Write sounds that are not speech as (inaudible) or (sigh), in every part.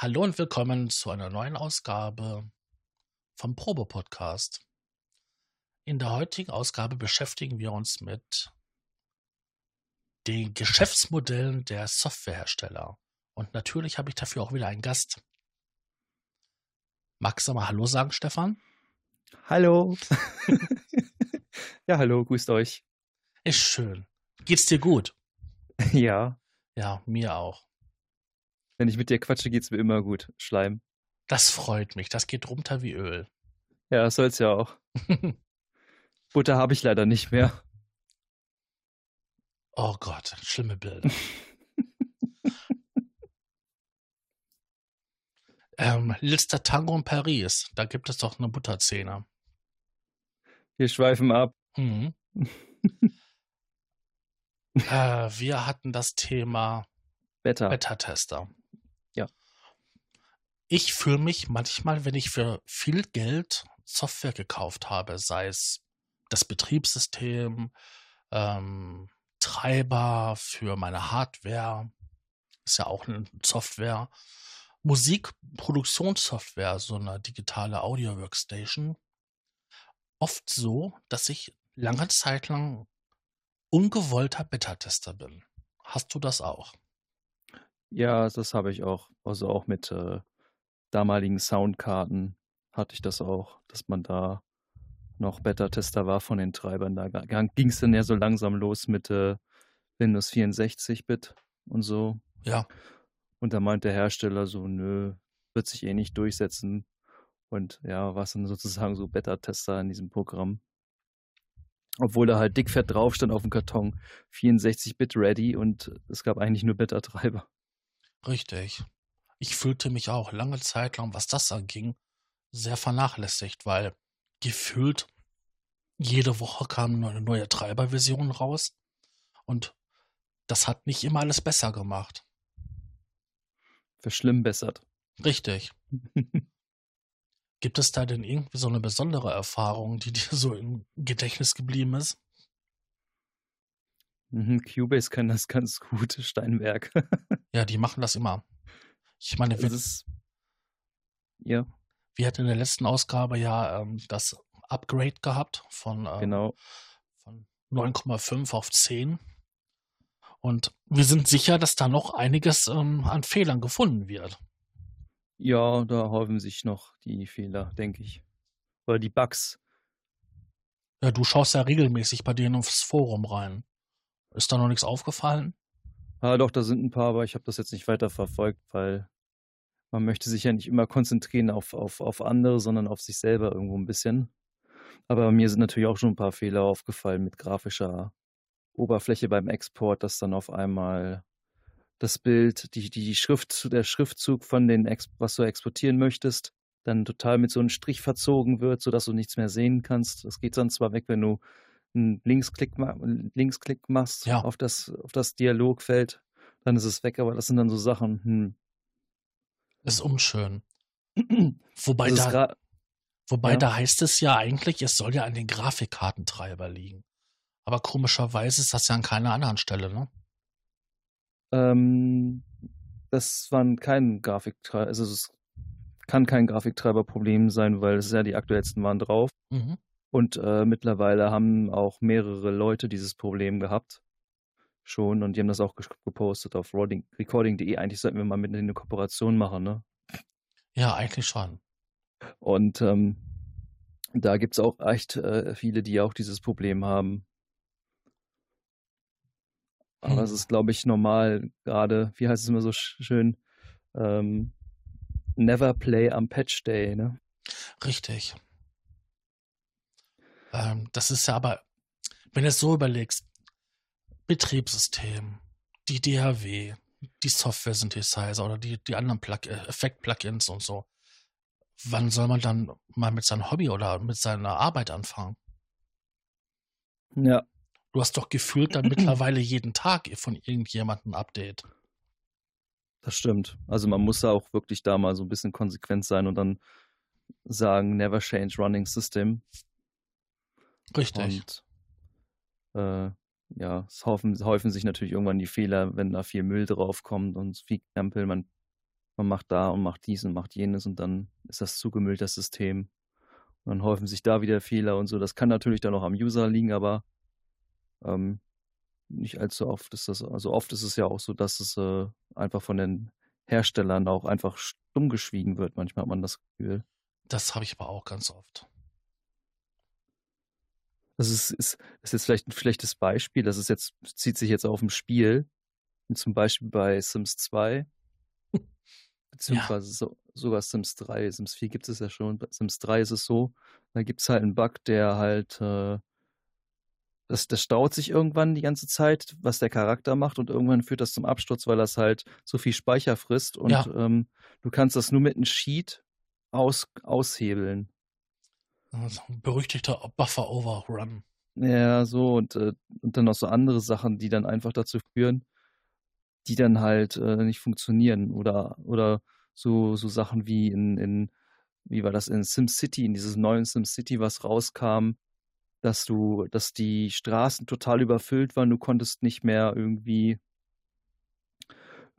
Hallo und willkommen zu einer neuen Ausgabe vom Probe-Podcast. In der heutigen Ausgabe beschäftigen wir uns mit den Geschäftsmodellen der Softwarehersteller. Und natürlich habe ich dafür auch wieder einen Gast. Magst du mal Hallo sagen, Stefan? Hallo. (laughs) ja, hallo, grüßt euch. Ist schön. Geht's dir gut? Ja. Ja, mir auch. Wenn ich mit dir quatsche, geht's mir immer gut. Schleim. Das freut mich. Das geht runter wie Öl. Ja, das soll's ja auch. (laughs) Butter habe ich leider nicht mehr. Oh Gott, schlimme Bilder. (laughs) ähm, letzter Tango in Paris. Da gibt es doch eine Butterzähne. Wir schweifen ab. Mhm. (laughs) äh, wir hatten das Thema Beta. Beta-Tester. Ich fühle mich manchmal, wenn ich für viel Geld Software gekauft habe, sei es das Betriebssystem, ähm, Treiber für meine Hardware, ist ja auch eine Software, Musikproduktionssoftware, so eine digitale Audio-Workstation, oft so, dass ich lange Zeit lang ungewollter Beta-Tester bin. Hast du das auch? Ja, das habe ich auch. Also auch mit äh, damaligen Soundkarten hatte ich das auch, dass man da noch Beta-Tester war von den Treibern. Da ging es dann ja so langsam los mit äh, Windows 64-Bit und so. Ja. Und da meint der Hersteller so, nö, wird sich eh nicht durchsetzen. Und ja, war es dann sozusagen so Beta-Tester in diesem Programm. Obwohl da halt dickfett drauf stand auf dem Karton 64-Bit ready und es gab eigentlich nur Beta-Treiber. Richtig. Ich fühlte mich auch lange Zeit lang, was das anging, sehr vernachlässigt, weil gefühlt jede Woche kam eine neue Treiberversion raus und das hat nicht immer alles besser gemacht. Verschlimmbessert. Richtig. Gibt es da denn irgendwie so eine besondere Erfahrung, die dir so im Gedächtnis geblieben ist? Mhm, Cubase kann das ganz gut, Steinberg. (laughs) ja, die machen das immer. Ich meine, wir, ist, ja. wir hatten in der letzten Ausgabe ja ähm, das Upgrade gehabt von, ähm, genau. von 9,5 auf 10. Und wir sind sicher, dass da noch einiges ähm, an Fehlern gefunden wird. Ja, da häufen sich noch die Fehler, denke ich. Oder die Bugs. Ja, du schaust ja regelmäßig bei denen aufs Forum rein. Ist da noch nichts aufgefallen? Ah, doch, da sind ein paar, aber ich habe das jetzt nicht weiter verfolgt, weil man möchte sich ja nicht immer konzentrieren auf, auf, auf andere, sondern auf sich selber irgendwo ein bisschen. Aber mir sind natürlich auch schon ein paar Fehler aufgefallen mit grafischer Oberfläche beim Export, dass dann auf einmal das Bild, die, die Schrift, der Schriftzug von den, was du exportieren möchtest, dann total mit so einem Strich verzogen wird, sodass du nichts mehr sehen kannst. Das geht dann zwar weg, wenn du einen Linksklick, Linksklick machst ja. auf, das, auf das Dialogfeld, dann ist es weg, aber das sind dann so Sachen. Hm. Das ist unschön. wobei ist da, wobei ja. da heißt es ja eigentlich, es soll ja an den Grafikkartentreiber liegen. Aber komischerweise ist das ja an keiner anderen Stelle, ne? Ähm, das waren kein Grafiktreiber, also es kann kein Grafiktreiberproblem sein, weil es ja die aktuellsten waren drauf. Mhm. Und äh, mittlerweile haben auch mehrere Leute dieses Problem gehabt. Schon. Und die haben das auch gepostet auf recording- recording.de. Eigentlich sollten wir mal mit denen eine Kooperation machen, ne? Ja, eigentlich schon. Und ähm, da gibt es auch echt äh, viele, die auch dieses Problem haben. Aber Hm. es ist, glaube ich, normal, gerade, wie heißt es immer so sch- schön, ähm, never play am Patch Day, ne? Richtig. Ähm, das ist ja aber, wenn du es so überlegst, Betriebssystem, die DHW, die Software-Synthesizer oder die, die anderen Plug äh, Effekt-Plugins und so. Wann soll man dann mal mit seinem Hobby oder mit seiner Arbeit anfangen? Ja, Du hast doch gefühlt dann mittlerweile jeden Tag von irgendjemandem ein Update. das stimmt. Also man muss da auch wirklich da mal so ein bisschen konsequent sein und dann sagen, never change running system. Richtig. Und äh, ja, es häufen, häufen sich natürlich irgendwann die Fehler, wenn da viel Müll draufkommt und viel Krempel. Man man macht da und macht dies und macht jenes und dann ist das zugemüllt, das System. Und dann häufen sich da wieder Fehler und so. Das kann natürlich dann auch am User liegen, aber ähm, nicht allzu oft ist das, also oft ist es ja auch so, dass es äh, einfach von den Herstellern auch einfach stumm geschwiegen wird. Manchmal hat man das Gefühl. Das habe ich aber auch ganz oft. Das ist, ist, ist jetzt vielleicht ein schlechtes Beispiel. Das ist jetzt, zieht sich jetzt auf ein Spiel. Zum Beispiel bei Sims 2. Beziehungsweise ja. so, sogar Sims 3. Sims 4 gibt es ja schon. Bei Sims 3 ist es so, da gibt es halt einen Bug, der halt äh, das, das staut sich irgendwann die ganze Zeit, was der Charakter macht und irgendwann führt das zum Absturz, weil das halt so viel Speicher frisst und ja. ähm, du kannst das nur mit einem Sheet aus, aushebeln. Also, berüchtigter Buffer Overrun. Ja, so und, äh, und dann noch so andere Sachen, die dann einfach dazu führen, die dann halt äh, nicht funktionieren oder oder so so Sachen wie in, in wie war das in SimCity, in dieses neuen SimCity, was rauskam, dass du, dass die Straßen total überfüllt waren, du konntest nicht mehr irgendwie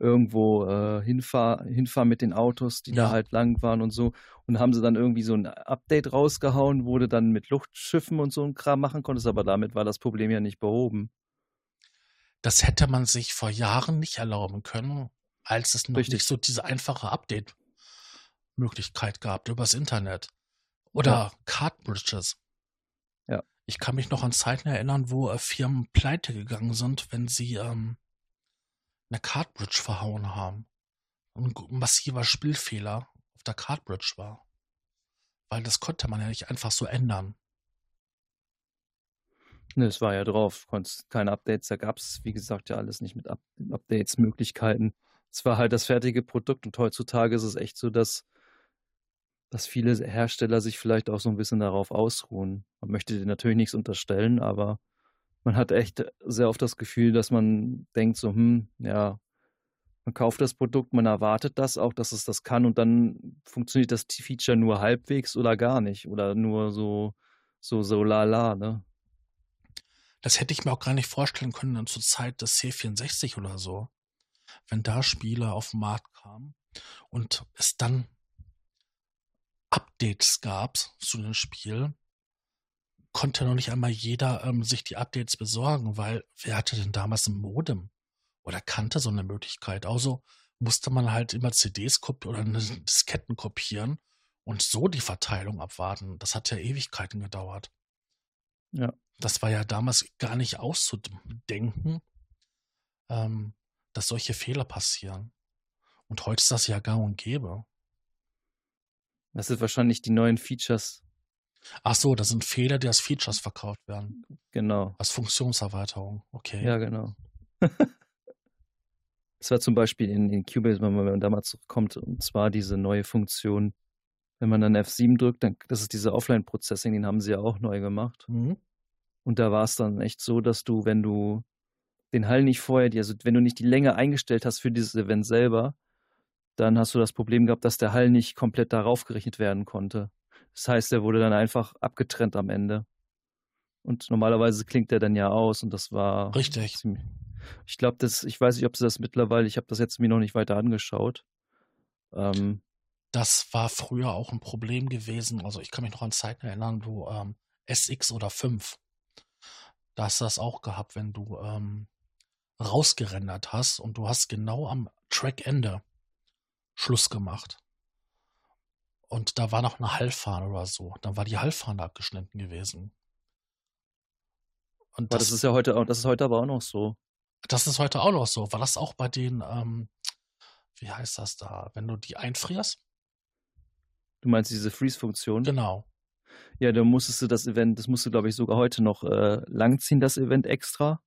irgendwo äh, hinfahren, hinfahren mit den Autos, die ja. da halt lang waren und so. Und haben sie dann irgendwie so ein Update rausgehauen, wo du dann mit Luftschiffen und so ein Kram machen konntest, aber damit war das Problem ja nicht behoben. Das hätte man sich vor Jahren nicht erlauben können, als es noch Richtig. nicht so diese einfache Update-Möglichkeit gab übers Internet. Oder ja. Cardbridges. Ich kann mich noch an Zeiten erinnern, wo äh, Firmen pleite gegangen sind, wenn sie ähm, eine Cardbridge verhauen haben. Ein massiver Spielfehler auf der Cardbridge war. Weil das konnte man ja nicht einfach so ändern. Ne, es war ja drauf, konntest keine Updates, da gab es, wie gesagt, ja alles nicht mit Up Updates, Möglichkeiten. Es war halt das fertige Produkt und heutzutage ist es echt so, dass dass viele Hersteller sich vielleicht auch so ein bisschen darauf ausruhen. Man möchte dir natürlich nichts unterstellen, aber man hat echt sehr oft das Gefühl, dass man denkt so, hm, ja, man kauft das Produkt, man erwartet das auch, dass es das kann und dann funktioniert das Feature nur halbwegs oder gar nicht oder nur so, so, so lala, ne? Das hätte ich mir auch gar nicht vorstellen können zur Zeit des C64 oder so. Wenn da Spiele auf den Markt kamen und es dann Updates gab zu dem Spiel, konnte noch nicht einmal jeder ähm, sich die Updates besorgen, weil wer hatte denn damals ein Modem oder kannte so eine Möglichkeit? Also musste man halt immer CDs kopieren oder (laughs) Disketten kopieren und so die Verteilung abwarten. Das hat ja Ewigkeiten gedauert. Ja. Das war ja damals gar nicht auszudenken, ähm, dass solche Fehler passieren. Und heute ist das ja gang und gäbe. Das sind wahrscheinlich die neuen Features. Ach so, das sind Fehler, die als Features verkauft werden. Genau. Als Funktionserweiterung. Okay. Ja, genau. (laughs) Das war zum Beispiel in, in Cubase, wenn man da mal zurückkommt, und zwar diese neue Funktion, wenn man dann F7 drückt, dann, das ist diese Offline-Processing, den haben sie ja auch neu gemacht. Mhm. Und da war es dann echt so, dass du, wenn du den Hall nicht vorher, also wenn du nicht die Länge eingestellt hast für dieses Event selber, dann hast du das Problem gehabt, dass der Hall nicht komplett darauf gerechnet werden konnte. Das heißt, er wurde dann einfach abgetrennt am Ende. Und normalerweise klingt der dann ja aus und das war. Richtig. Ziemlich, ich glaube, das, ich weiß nicht, ob sie das mittlerweile, ich habe das jetzt mir noch nicht weiter angeschaut. Ähm, das war früher auch ein Problem gewesen. Also ich kann mich noch an Zeiten erinnern, wo ähm, SX oder 5, da hast du das auch gehabt, wenn du ähm, rausgerendert hast und du hast genau am Trackende Schluss gemacht. Und da war noch eine Hallfahne oder so. Dann war die Hallfahne abgeschnitten gewesen. Und das, das, ist ja heute, das ist heute aber auch noch so. Das ist heute auch noch so. War das auch bei den, ähm, wie heißt das da, wenn du die einfrierst? Du meinst diese Freeze-Funktion? Genau. Ja, da musstest du das Event, das musst du, glaube ich, sogar heute noch äh, langziehen, das Event extra,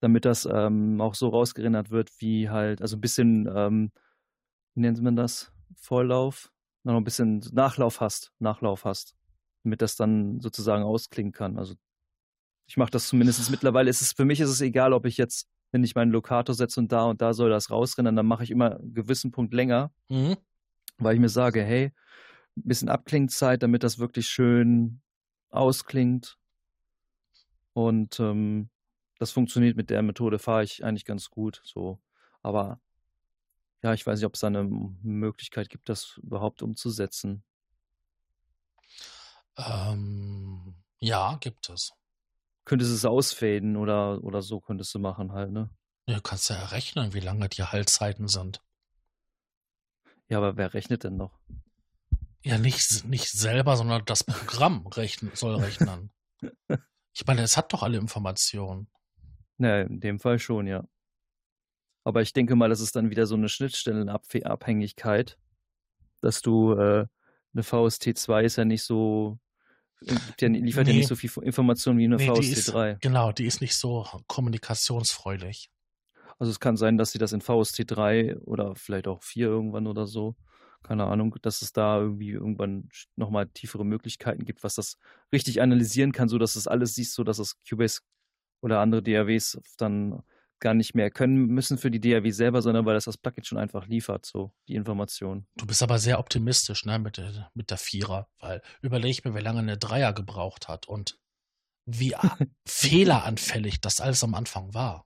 damit das ähm, auch so rausgerendert wird, wie halt, also ein bisschen ähm, wie nennt man das? Vorlauf, noch ein bisschen Nachlauf hast, Nachlauf hast, damit das dann sozusagen ausklingen kann. Also ich mache das zumindest mittlerweile. Ist es, für mich ist es egal, ob ich jetzt, wenn ich meinen Lokator setze und da und da soll das rausrennen, dann mache ich immer einen gewissen Punkt länger, mhm. weil ich mir sage, hey, ein bisschen Abklingzeit, damit das wirklich schön ausklingt. Und ähm, das funktioniert mit der Methode, fahre ich eigentlich ganz gut so. Aber ja, ich weiß nicht, ob es da eine Möglichkeit gibt, das überhaupt umzusetzen. Ähm, ja, gibt es. Könntest du es ausfaden oder, oder so könntest du machen halt, ne? Ja, du kannst ja errechnen, wie lange die Haltzeiten sind. Ja, aber wer rechnet denn noch? Ja, nicht, nicht selber, sondern das Programm rechnen, soll rechnen. (laughs) Ich meine, es hat doch alle Informationen. Ne, in dem Fall schon, ja. Aber ich denke mal, das ist dann wieder so eine Schnittstellenabhängigkeit, dass du äh, eine VST2 ist ja nicht so, der liefert nee. ja nicht so viel Informationen wie eine nee, VST3. Ist, genau, die ist nicht so kommunikationsfreudig. Also es kann sein, dass sie das in VST3 oder vielleicht auch 4 irgendwann oder so, keine Ahnung, dass es da irgendwie irgendwann nochmal tiefere Möglichkeiten gibt, was das richtig analysieren kann, so dass es alles siehst, so dass es Cubase oder andere DAWs dann gar nicht mehr können müssen für die DAW selber, sondern weil das das Plugin schon einfach liefert, so die Information. Du bist aber sehr optimistisch, ne, mit der, mit der Vierer, weil überleg mir, wie lange eine Dreier gebraucht hat und wie (laughs) fehleranfällig das alles am Anfang war.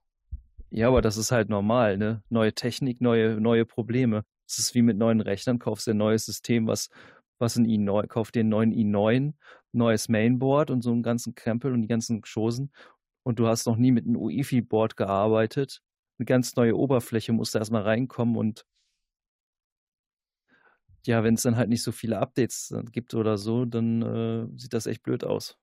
Ja, aber das ist halt normal, ne? Neue Technik, neue, neue Probleme. Es ist wie mit neuen Rechnern, kaufst du ein neues System, was, was ein i9, kauf dir einen neuen i9, neues Mainboard und so einen ganzen Krempel und die ganzen Chosen und du hast noch nie mit einem UEFI-Board gearbeitet, eine ganz neue Oberfläche, musst du erstmal reinkommen und ja, wenn es dann halt nicht so viele Updates äh, gibt oder so, dann äh, sieht das echt blöd aus.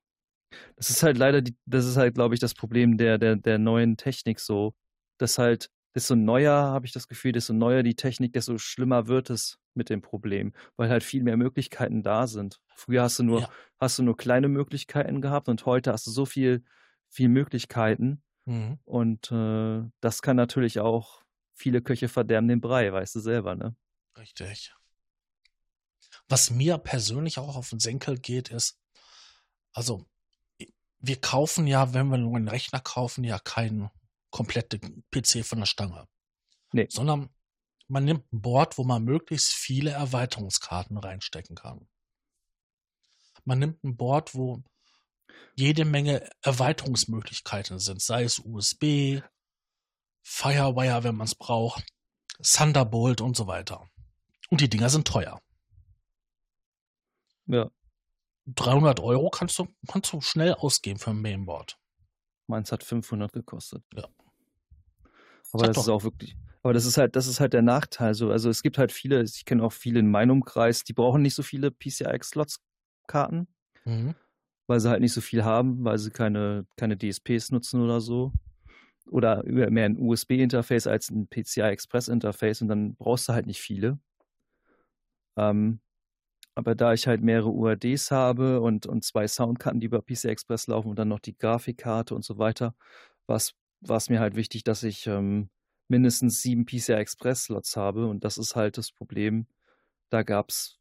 Das ist halt leider, die, das ist halt, glaube ich, das Problem der, der, der neuen Technik so, dass halt, desto neuer, habe ich das Gefühl, desto neuer die Technik, desto schlimmer wird es mit dem Problem, weil halt viel mehr Möglichkeiten da sind. Früher hast du nur, ja. hast du nur kleine Möglichkeiten gehabt und heute hast du so viel viel Möglichkeiten. Mhm. Und äh, das kann natürlich auch viele Köche verderben den Brei, weißt du selber, ne? Richtig. Was mir persönlich auch auf den Senkel geht, ist, also wir kaufen ja, wenn wir nur einen Rechner kaufen, ja keinen kompletten PC von der Stange. Nee. Sondern man nimmt ein Board, wo man möglichst viele Erweiterungskarten reinstecken kann. Man nimmt ein Board, wo jede Menge Erweiterungsmöglichkeiten sind, sei es USB, Firewire, wenn man es braucht, Thunderbolt und so weiter. Und die Dinger sind teuer. Ja. 300 Euro kannst du, kannst du schnell ausgeben für ein Mainboard. Meins hat 500 gekostet. Ja. Aber das, das ist auch wirklich, aber das ist halt, das ist halt der Nachteil. So, also es gibt halt viele, ich kenne auch viele in meinem Umkreis, die brauchen nicht so viele PCI-Slots-Karten. Mhm weil sie halt nicht so viel haben, weil sie keine, keine DSPs nutzen oder so. Oder mehr ein USB-Interface als ein PCI-Express-Interface und dann brauchst du halt nicht viele. Ähm, aber da ich halt mehrere UADs habe und, und zwei Soundkarten, die über PCI Express laufen und dann noch die Grafikkarte und so weiter, war es mir halt wichtig, dass ich ähm, mindestens sieben PCI Express Slots habe und das ist halt das Problem. Da gab es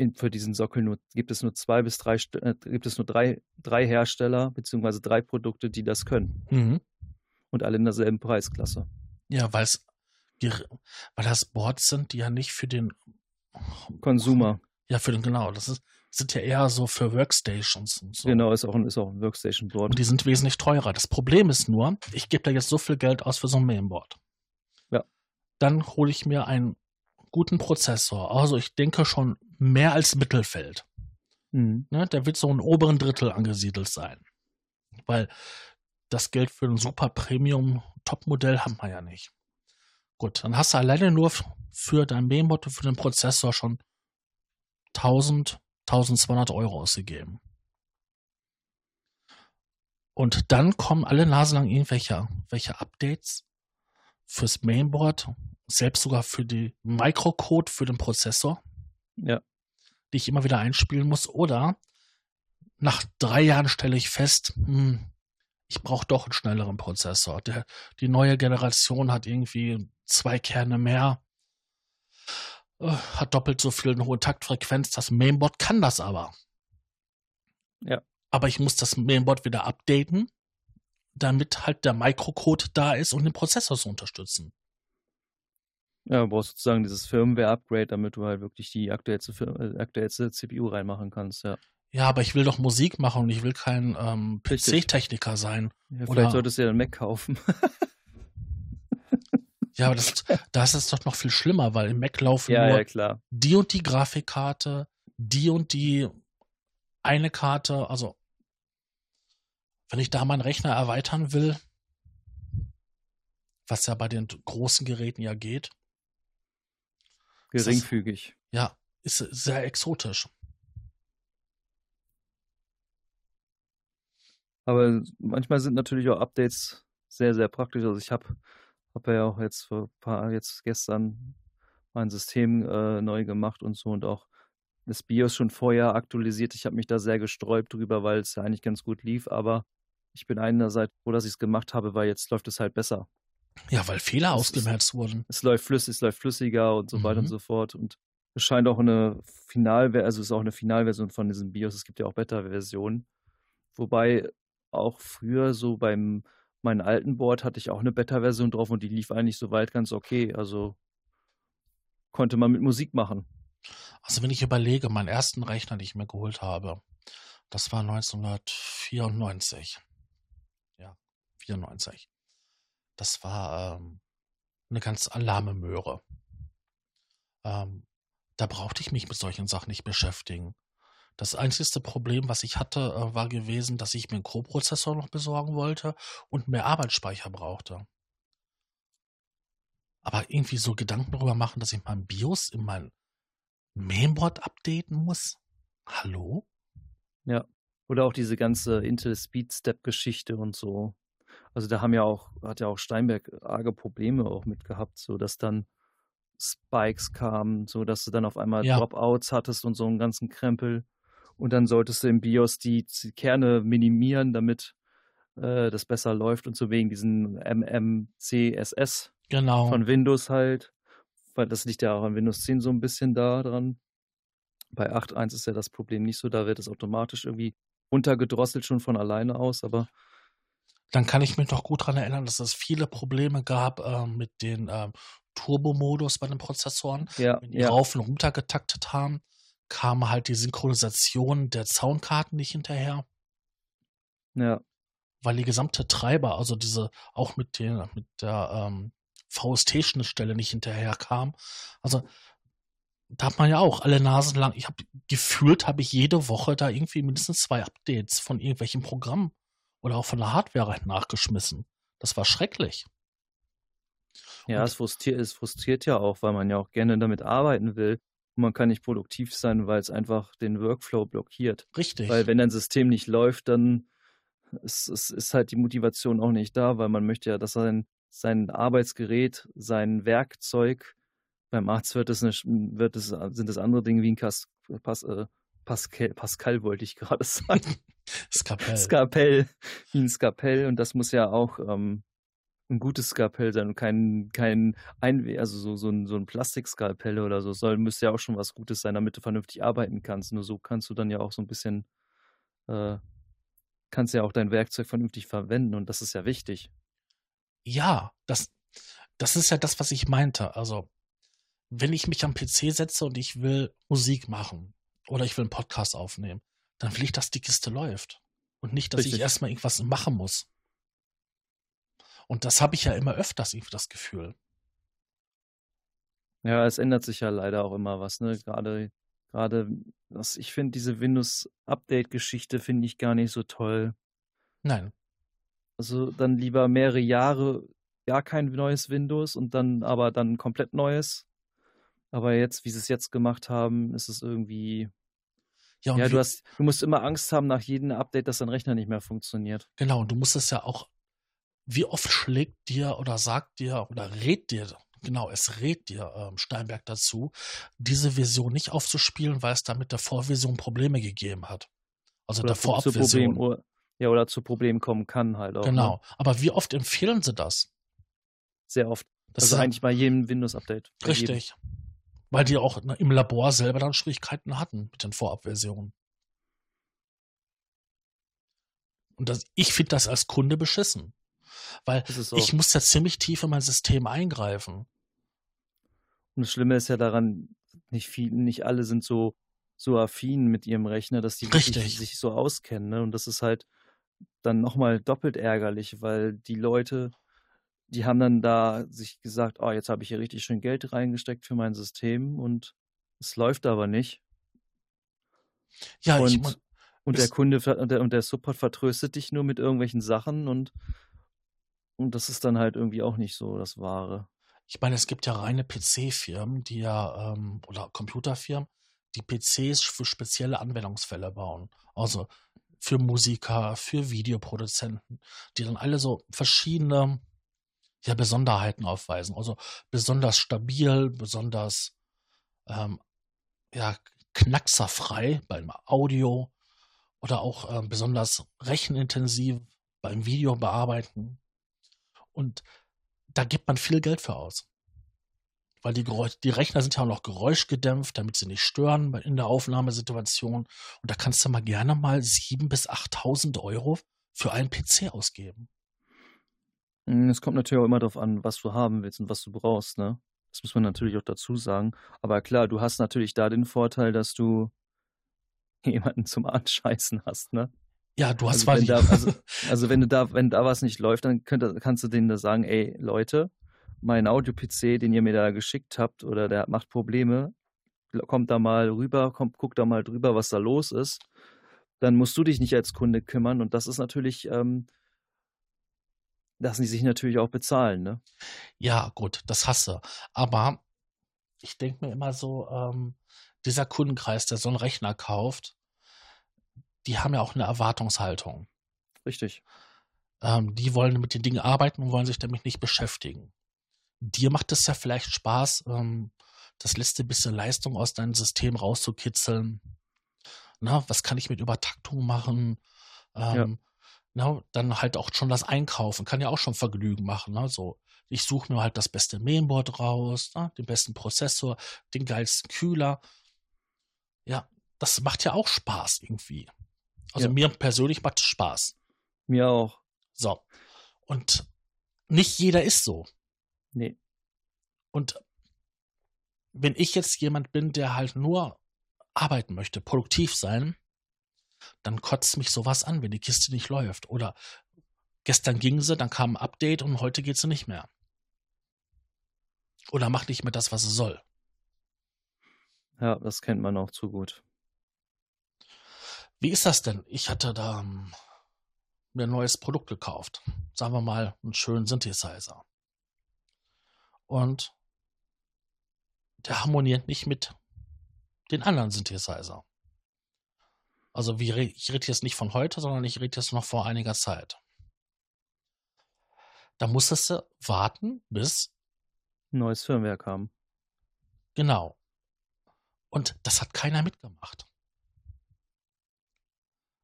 in, für diesen Sockel nur, gibt es nur zwei bis drei, äh, gibt es nur drei, drei Hersteller beziehungsweise drei Produkte, die das können. Mhm. Und alle in derselben Preisklasse. Ja, weil es weil das Boards sind, die ja nicht für den Consumer. Ja, für den, genau. Das ist, sind ja eher so für Workstations und so. Genau, ist auch ein, ist auch ein Workstation-Board. Und die sind wesentlich teurer. Das Problem ist nur, ich gebe da jetzt so viel Geld aus für so ein Mainboard. Ja. Dann hole ich mir ein guten Prozessor. Also ich denke schon mehr als Mittelfeld. Mhm. Ne, der wird so ein oberen Drittel angesiedelt sein. Weil das Geld für ein super Premium Top-Modell haben wir ja nicht. Gut, dann hast du alleine nur für dein Mainboard und für den Prozessor schon 1000, 1200 Euro ausgegeben. Und dann kommen alle Nase lang irgendwelche welche Updates fürs Mainboard selbst sogar für die Microcode für den Prozessor, ja. Die ich immer wieder einspielen muss. Oder nach drei Jahren stelle ich fest, hm, ich brauche doch einen schnelleren Prozessor. Der, die neue Generation hat irgendwie zwei Kerne mehr, äh, hat doppelt so viel eine hohe Taktfrequenz. Das Mainboard kann das aber. Ja. Aber ich muss das Mainboard wieder updaten, damit halt der Microcode da ist, um den Prozessor zu unterstützen. Ja, du brauchst sozusagen dieses Firmware-Upgrade, damit du halt wirklich die aktuellste, äh, aktuellste CPU reinmachen kannst, ja. Ja, aber ich will doch Musik machen und ich will kein ähm, PC-Techniker sein. Ja, vielleicht solltest du ja einen Mac kaufen. (laughs) Ja, aber das, das ist doch noch viel schlimmer, weil im Mac laufen Ja, nur ja, die und die Grafikkarte, die und die eine Karte. Also, wenn ich da meinen Rechner erweitern will, was ja bei den großen Geräten ja geht, Ist das- Geringfügig. ja, ist sehr exotisch. Aber manchmal sind natürlich auch Updates sehr, sehr praktisch. Also ich habe hab ja auch jetzt vor ein paar, jetzt gestern mein System äh, neu gemacht und so und auch das BIOS schon vorher aktualisiert. Ich habe mich da sehr gesträubt drüber, weil es ja eigentlich ganz gut lief, aber ich bin einerseits froh, dass ich es gemacht habe, weil jetzt läuft es halt besser. Ja, weil Fehler ausgemerzt wurden. Es läuft flüssig, es läuft flüssiger und so weiter und Mhm. so fort. Und es scheint auch eine Finalversion, also es ist auch eine Finalversion von diesem BIOS. Es gibt ja auch Beta-Versionen. Wobei auch früher so beim meinem alten Board hatte ich auch eine Beta-Version drauf und die lief eigentlich soweit ganz okay. Also konnte man mit Musik machen. Also wenn ich überlege, meinen ersten Rechner, den ich mir geholt habe, das war 1994. Ja, 94. Das war ähm, eine ganz alarme Möhre. Ähm, da brauchte ich mich mit solchen Sachen nicht beschäftigen. Das einzigste Problem, was ich hatte, äh, war gewesen, dass ich mir einen Co-Prozessor noch besorgen wollte und mehr Arbeitsspeicher brauchte. Aber irgendwie so Gedanken darüber machen, dass ich mein BIOS in mein Mainboard updaten muss? Hallo? Ja. Oder auch diese ganze Intel Speed Step Geschichte und so. Also da haben ja auch, hat ja auch Steinberg arge Probleme auch mit gehabt, so dass dann Spikes kamen, so dass du dann auf einmal Ja. Dropouts hattest und so einen ganzen Krempel. Und dann solltest du im BIOS die, die Kerne minimieren, damit äh, das besser läuft und so wegen diesen MMCSS Genau. von Windows halt. Weil das liegt ja auch an Windows 10 so ein bisschen da dran. Bei 8.1 ist ja das Problem nicht so, da wird es automatisch irgendwie runtergedrosselt schon von alleine aus, aber Dann kann ich mich noch gut daran erinnern, dass es viele Probleme gab äh, mit den ähm, Turbo-Modus bei den Prozessoren. ja, Wenn die ja, rauf und runter getaktet haben, kam halt die Synchronisation der Soundkarten nicht hinterher, ja, weil die gesamte Treiber, also diese auch mit, den, mit der ähm, VST-Schnittstelle nicht hinterher kam. Also da hat man ja auch alle Nasen lang. Ich habe gefühlt, habe ich jede Woche da irgendwie mindestens zwei Updates von irgendwelchen Programmen oder auch von der Hardware nachgeschmissen. Das war schrecklich. ja, es frustriert, es frustriert ja auch, weil man ja auch gerne damit arbeiten will. Und man kann nicht produktiv sein, weil es einfach den Workflow blockiert. Richtig. Weil wenn ein System nicht läuft, dann ist, ist, ist halt die Motivation auch nicht da, weil man möchte ja, dass sein, sein Arbeitsgerät, sein Werkzeug, beim Arzt wird es, eine, wird es sind es andere Dinge wie ein Kas, Pas, äh, Pascal, Pascal wollte ich gerade (laughs) sagen. Skapell. Skapell, wie ein Skapell und das muss ja auch ähm, ein gutes Skalpell sein und kein, kein ein, also so, so ein, so ein Plastikskalpell oder so soll, müsste ja auch schon was Gutes sein, damit du vernünftig arbeiten kannst. Nur so kannst du dann ja auch so ein bisschen, äh, kannst ja auch dein Werkzeug vernünftig verwenden und das ist ja wichtig. Ja, das, das ist ja das, was ich meinte. Also, wenn ich mich am PC setze und ich will Musik machen oder ich will einen Podcast aufnehmen, dann will ich, dass die Kiste läuft. Und nicht, dass ich Richtig. erstmal irgendwas machen muss. Und das habe ich ja immer öfters, irgendwie das Gefühl. Ja, es ändert sich ja leider auch immer was, ne? Gerade, gerade, das, ich finde diese Windows-Update-Geschichte finde ich gar nicht so toll. Nein. Also dann lieber mehrere Jahre gar kein neues Windows und dann aber dann komplett neues. Aber jetzt, wie sie es jetzt gemacht haben, ist es irgendwie. Ja, Ja, du hast, du musst immer Angst haben nach jedem Update, dass dein Rechner nicht mehr funktioniert. genau, und du musst es ja auch, wie oft schlägt dir oder sagt dir oder rät dir, genau, es rät dir ähm, Steinberg dazu, diese Version nicht aufzuspielen, weil es da mit der Vorversion Probleme gegeben hat. Also Oder der Vorabversion. Ja, oder zu Problemen kommen kann halt auch. Ne? Genau. Aber wie oft empfehlen sie das? Sehr oft. Das also ist eigentlich bei jedem Windows-Update. Bei jedem. Weil die auch ne, im Labor selber dann Schwierigkeiten hatten mit den Vorabversionen. Und das, ich finde das als Kunde beschissen. Weil so. ich muss da ziemlich tief in mein System eingreifen. Und das Schlimme ist ja daran, nicht viel, nicht alle sind so, so affin mit ihrem Rechner, dass die sich so auskennen. Ne? Und das ist halt dann nochmal doppelt ärgerlich, weil die Leute, die haben dann da sich gesagt, oh, jetzt habe ich hier richtig schön Geld reingesteckt für mein System und es läuft aber nicht. Ja, und, ich, und der Kunde und der, und der Support vertröstet dich nur mit irgendwelchen Sachen und, und das ist dann halt irgendwie auch nicht so das Wahre. Ich meine, es gibt ja reine PC-Firmen, die ja, ähm, oder Computerfirmen, die PCs für spezielle Anwendungsfälle bauen. Also für Musiker, für Videoproduzenten, die dann alle so verschiedene ja, Besonderheiten aufweisen. Also besonders stabil, besonders ähm, ja, knackserfrei beim Audio oder auch ähm, besonders rechenintensiv beim Video bearbeiten. Und da gibt man viel Geld für aus. Weil die, Geräusch, die Rechner sind ja auch noch geräuschgedämpft, damit sie nicht stören in der Aufnahmesituation. Und da kannst du mal gerne mal 7.000 bis 8.000 Euro für einen PC ausgeben. Hm, es kommt natürlich auch immer darauf an, was du haben willst und was du brauchst, ne? Das muss man natürlich auch dazu sagen. Aber klar, du hast natürlich da den Vorteil, dass du (laughs) jemanden zum Anscheißen hast, ne? Ja, du hast also, wenn da, also, (laughs) also, wenn du da, wenn da was nicht läuft, dann könnt, kannst du denen da sagen, ey, Leute, mein Audio-PC, den ihr mir da geschickt habt, oder der macht Probleme, kommt da mal rüber, kommt, guck da mal drüber, was da los ist. Dann musst du dich nicht als Kunde kümmern und das ist natürlich, ähm, lassen die sich natürlich auch bezahlen, ne? Ja, gut, das hasse. Aber ich denke mir immer so, ähm, dieser Kundenkreis, der so einen Rechner kauft, die haben ja auch eine Erwartungshaltung. Richtig. Ähm, die wollen mit den Dingen arbeiten und wollen sich damit nicht beschäftigen. Dir macht es ja vielleicht Spaß, ähm, das letzte bisschen Leistung aus deinem System rauszukitzeln. Na, was kann ich mit Übertaktung machen? Ähm, ja. Na, dann halt auch schon das Einkaufen, kann ja auch schon Vergnügen machen. Ne? So, ich suche mir halt das beste Mainboard raus, na, den besten Prozessor, den geilsten Kühler. Ja, das macht ja auch Spaß irgendwie. Also ja. mir persönlich macht es Spaß. Mir auch. So. Und nicht jeder ist so. Nee. Und wenn ich jetzt jemand bin, der halt nur arbeiten möchte, produktiv sein, dann kotzt mich sowas an, wenn die Kiste nicht läuft. Oder gestern ging sie, dann kam ein Update und heute geht sie nicht mehr. Oder macht nicht mehr das, was sie soll. Ja, das kennt man auch zu gut. Wie ist das denn? Ich hatte da um, mir ein neues Produkt gekauft. Sagen wir mal einen schönen Synthesizer und der harmoniert nicht mit den anderen Synthesizer. Also wie, ich rede jetzt nicht von heute, sondern ich rede jetzt noch vor einiger Zeit. Da musstest du warten, bis neues Firmware kam. Genau. Und das hat keiner mitgemacht.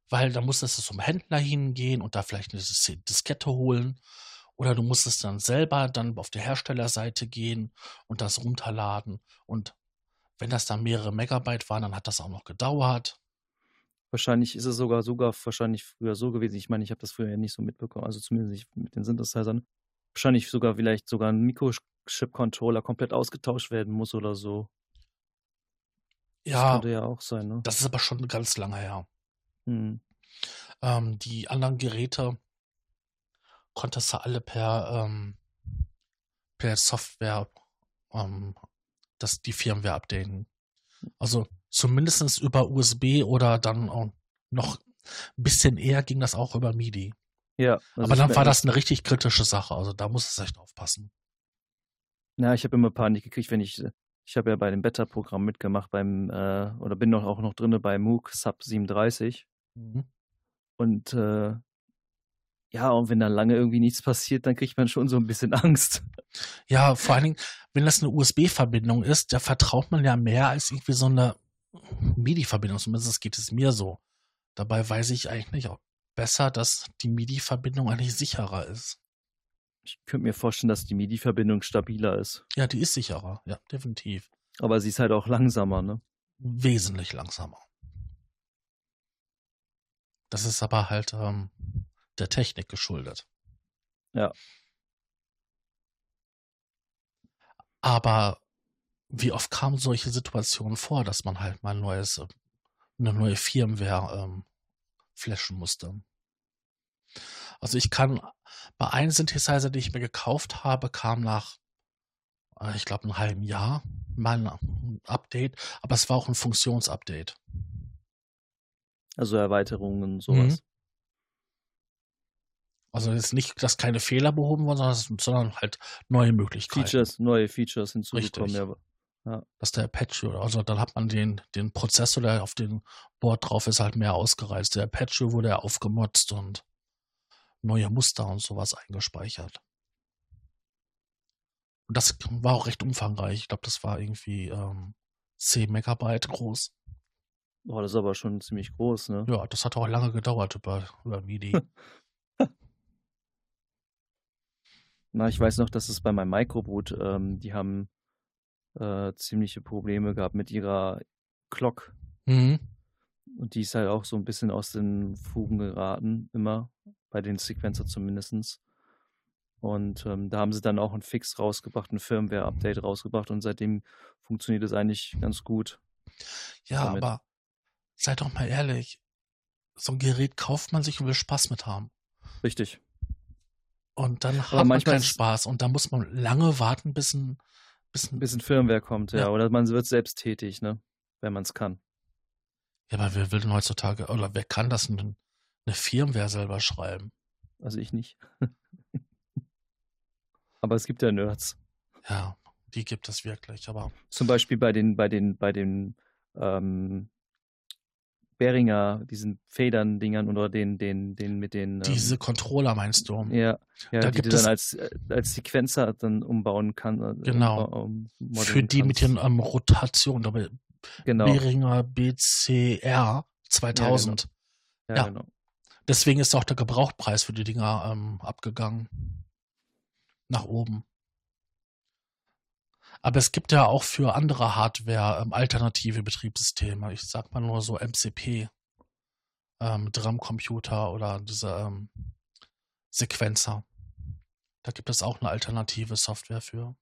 Weil da musstest du zum Händler hingehen und da vielleicht eine Diskette holen oder du musstest dann selber dann auf der Herstellerseite gehen und das runterladen. Und wenn das dann mehrere Megabyte waren, dann hat das auch noch gedauert. Wahrscheinlich ist es sogar sogar wahrscheinlich früher so gewesen. Ich meine, ich habe das früher ja nicht so mitbekommen, also zumindest nicht mit den Synthesizern. Wahrscheinlich sogar vielleicht sogar ein Mikrochip-Controller komplett ausgetauscht werden muss oder so. Ja, das könnte ja auch sein, ne? Das ist aber schon ganz lange her. Hm. Ähm, die anderen Geräte, konntest du alle per, ähm, per Software ähm, das, die Firmware updaten. Also zumindest über USB oder dann auch noch ein bisschen eher ging das auch über MIDI. Ja. Aber dann war das eine richtig kritische Sache. Also da muss es echt aufpassen. Na, ich habe immer Panik gekriegt, wenn ich, ich habe ja bei dem Beta-Programm mitgemacht beim, äh, oder bin noch auch noch drin bei MOOC Sub 37. Mhm. Und äh, ja, und wenn da lange irgendwie nichts passiert, dann kriegt man schon so ein bisschen (laughs) Angst. Ja, vor allen Dingen, wenn das eine USB-Verbindung ist, da vertraut man ja mehr als irgendwie so eine MIDI-Verbindung. Zumindest geht es mir so. Dabei weiß ich eigentlich auch besser, dass die MIDI-Verbindung eigentlich sicherer ist. Ich könnte mir vorstellen, dass die MIDI-Verbindung stabiler ist. Ja, die ist sicherer, ja, definitiv. Aber sie ist halt auch langsamer, ne? Wesentlich langsamer. Das ist aber halt ähm, der Technik geschuldet. Ja. Aber wie oft kamen solche Situationen vor, dass man halt mal ein neues, eine neue Firmware ähm, flashen musste? Also ich kann bei einem Synthesizer, den ich mir gekauft habe, kam nach, äh, ich glaube, einem halben Jahr mal ein Update, aber es war auch ein Funktionsupdate. Also Erweiterungen und sowas. Mhm. Also jetzt nicht, dass keine Fehler behoben wurden, sondern, sondern halt neue Möglichkeiten. Features, neue Features hinzugekommen. Richtig. Ja. Ja. Dass der Apache, also dann hat man den, den Prozessor, der auf dem Board drauf ist, halt mehr ausgereizt. Der Apache wurde ja aufgemotzt und neue Muster und sowas eingespeichert. Und das war auch recht umfangreich. Ich glaube, das war irgendwie ähm, 10 Megabyte groß. Boah, das ist aber schon ziemlich groß, ne? Ja, das hat auch lange gedauert über, über MIDI. (laughs) Na, ich weiß noch, dass es bei meinem Microboot, ähm, die haben äh, ziemliche Probleme gehabt mit ihrer Clock. mhm. Und die ist halt auch so ein bisschen aus den Fugen geraten, immer, bei den Sequencer zumindest. Und ähm, da haben sie dann auch einen Fix rausgebracht, ein Firmware-Update rausgebracht und seitdem funktioniert es eigentlich ganz gut. Ja, damit. aber sei doch mal ehrlich. So ein Gerät kauft man sich und will Spaß mit haben. Richtig. Und dann Aber hat man keinen Spaß. Und da muss man lange warten, bis ein, bis Ein bisschen Firmware kommt, ja. Ja. Oder man wird selbst tätig, ne? Wenn man es kann. Ja, aber wer will denn heutzutage, oder wer kann das denn eine Firmware selber schreiben? Also ich nicht. (laughs) Aber es gibt ja Nerds. Ja, die gibt es wirklich. Aber Zum Beispiel bei den, bei den, bei den ähm, Behringer, diesen Federn-Dingern oder den, den, den mit den. Ähm, diese Controller meinst du? ja, ja Da die gibt du dann als, äh, als Sequenzer dann umbauen kann. äh, Genau. umba- um, Für die mit kannst. den ähm, Rotationen, aber Genau. Behringer BCR 2000. Ja, ja. genau. Deswegen ist auch der Gebrauchpreis für die Dinger ähm, abgegangen. Nach oben. Aber es gibt ja auch für andere Hardware ähm, alternative Betriebssysteme. Ich sag mal nur so MCP, ähm, Drumcomputer oder diese ähm, Sequenzer. Da gibt es auch eine alternative Software für.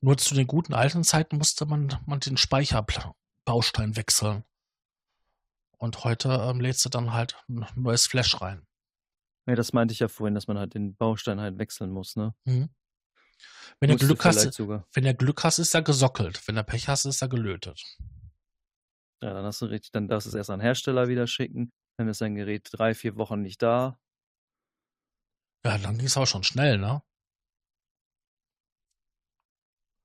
Nur zu den guten alten Zeiten musste man, man den Speicherbaustein wechseln. Und heute ähm, lädst du dann halt ein neues Flash rein. Ja, das meinte ich ja vorhin, dass man halt den Baustein halt wechseln muss, ne? Mhm. Wenn du Glück hast, sogar. wenn du Glück hast, ist er gesockelt. Wenn du Pech hast, ist er gelötet. Ja, dann hast du richtig, dann darfst du es erst an den Hersteller wieder schicken. Dann ist dein Gerät drei, vier Wochen nicht da. Ja, dann ging es auch schon schnell, ne?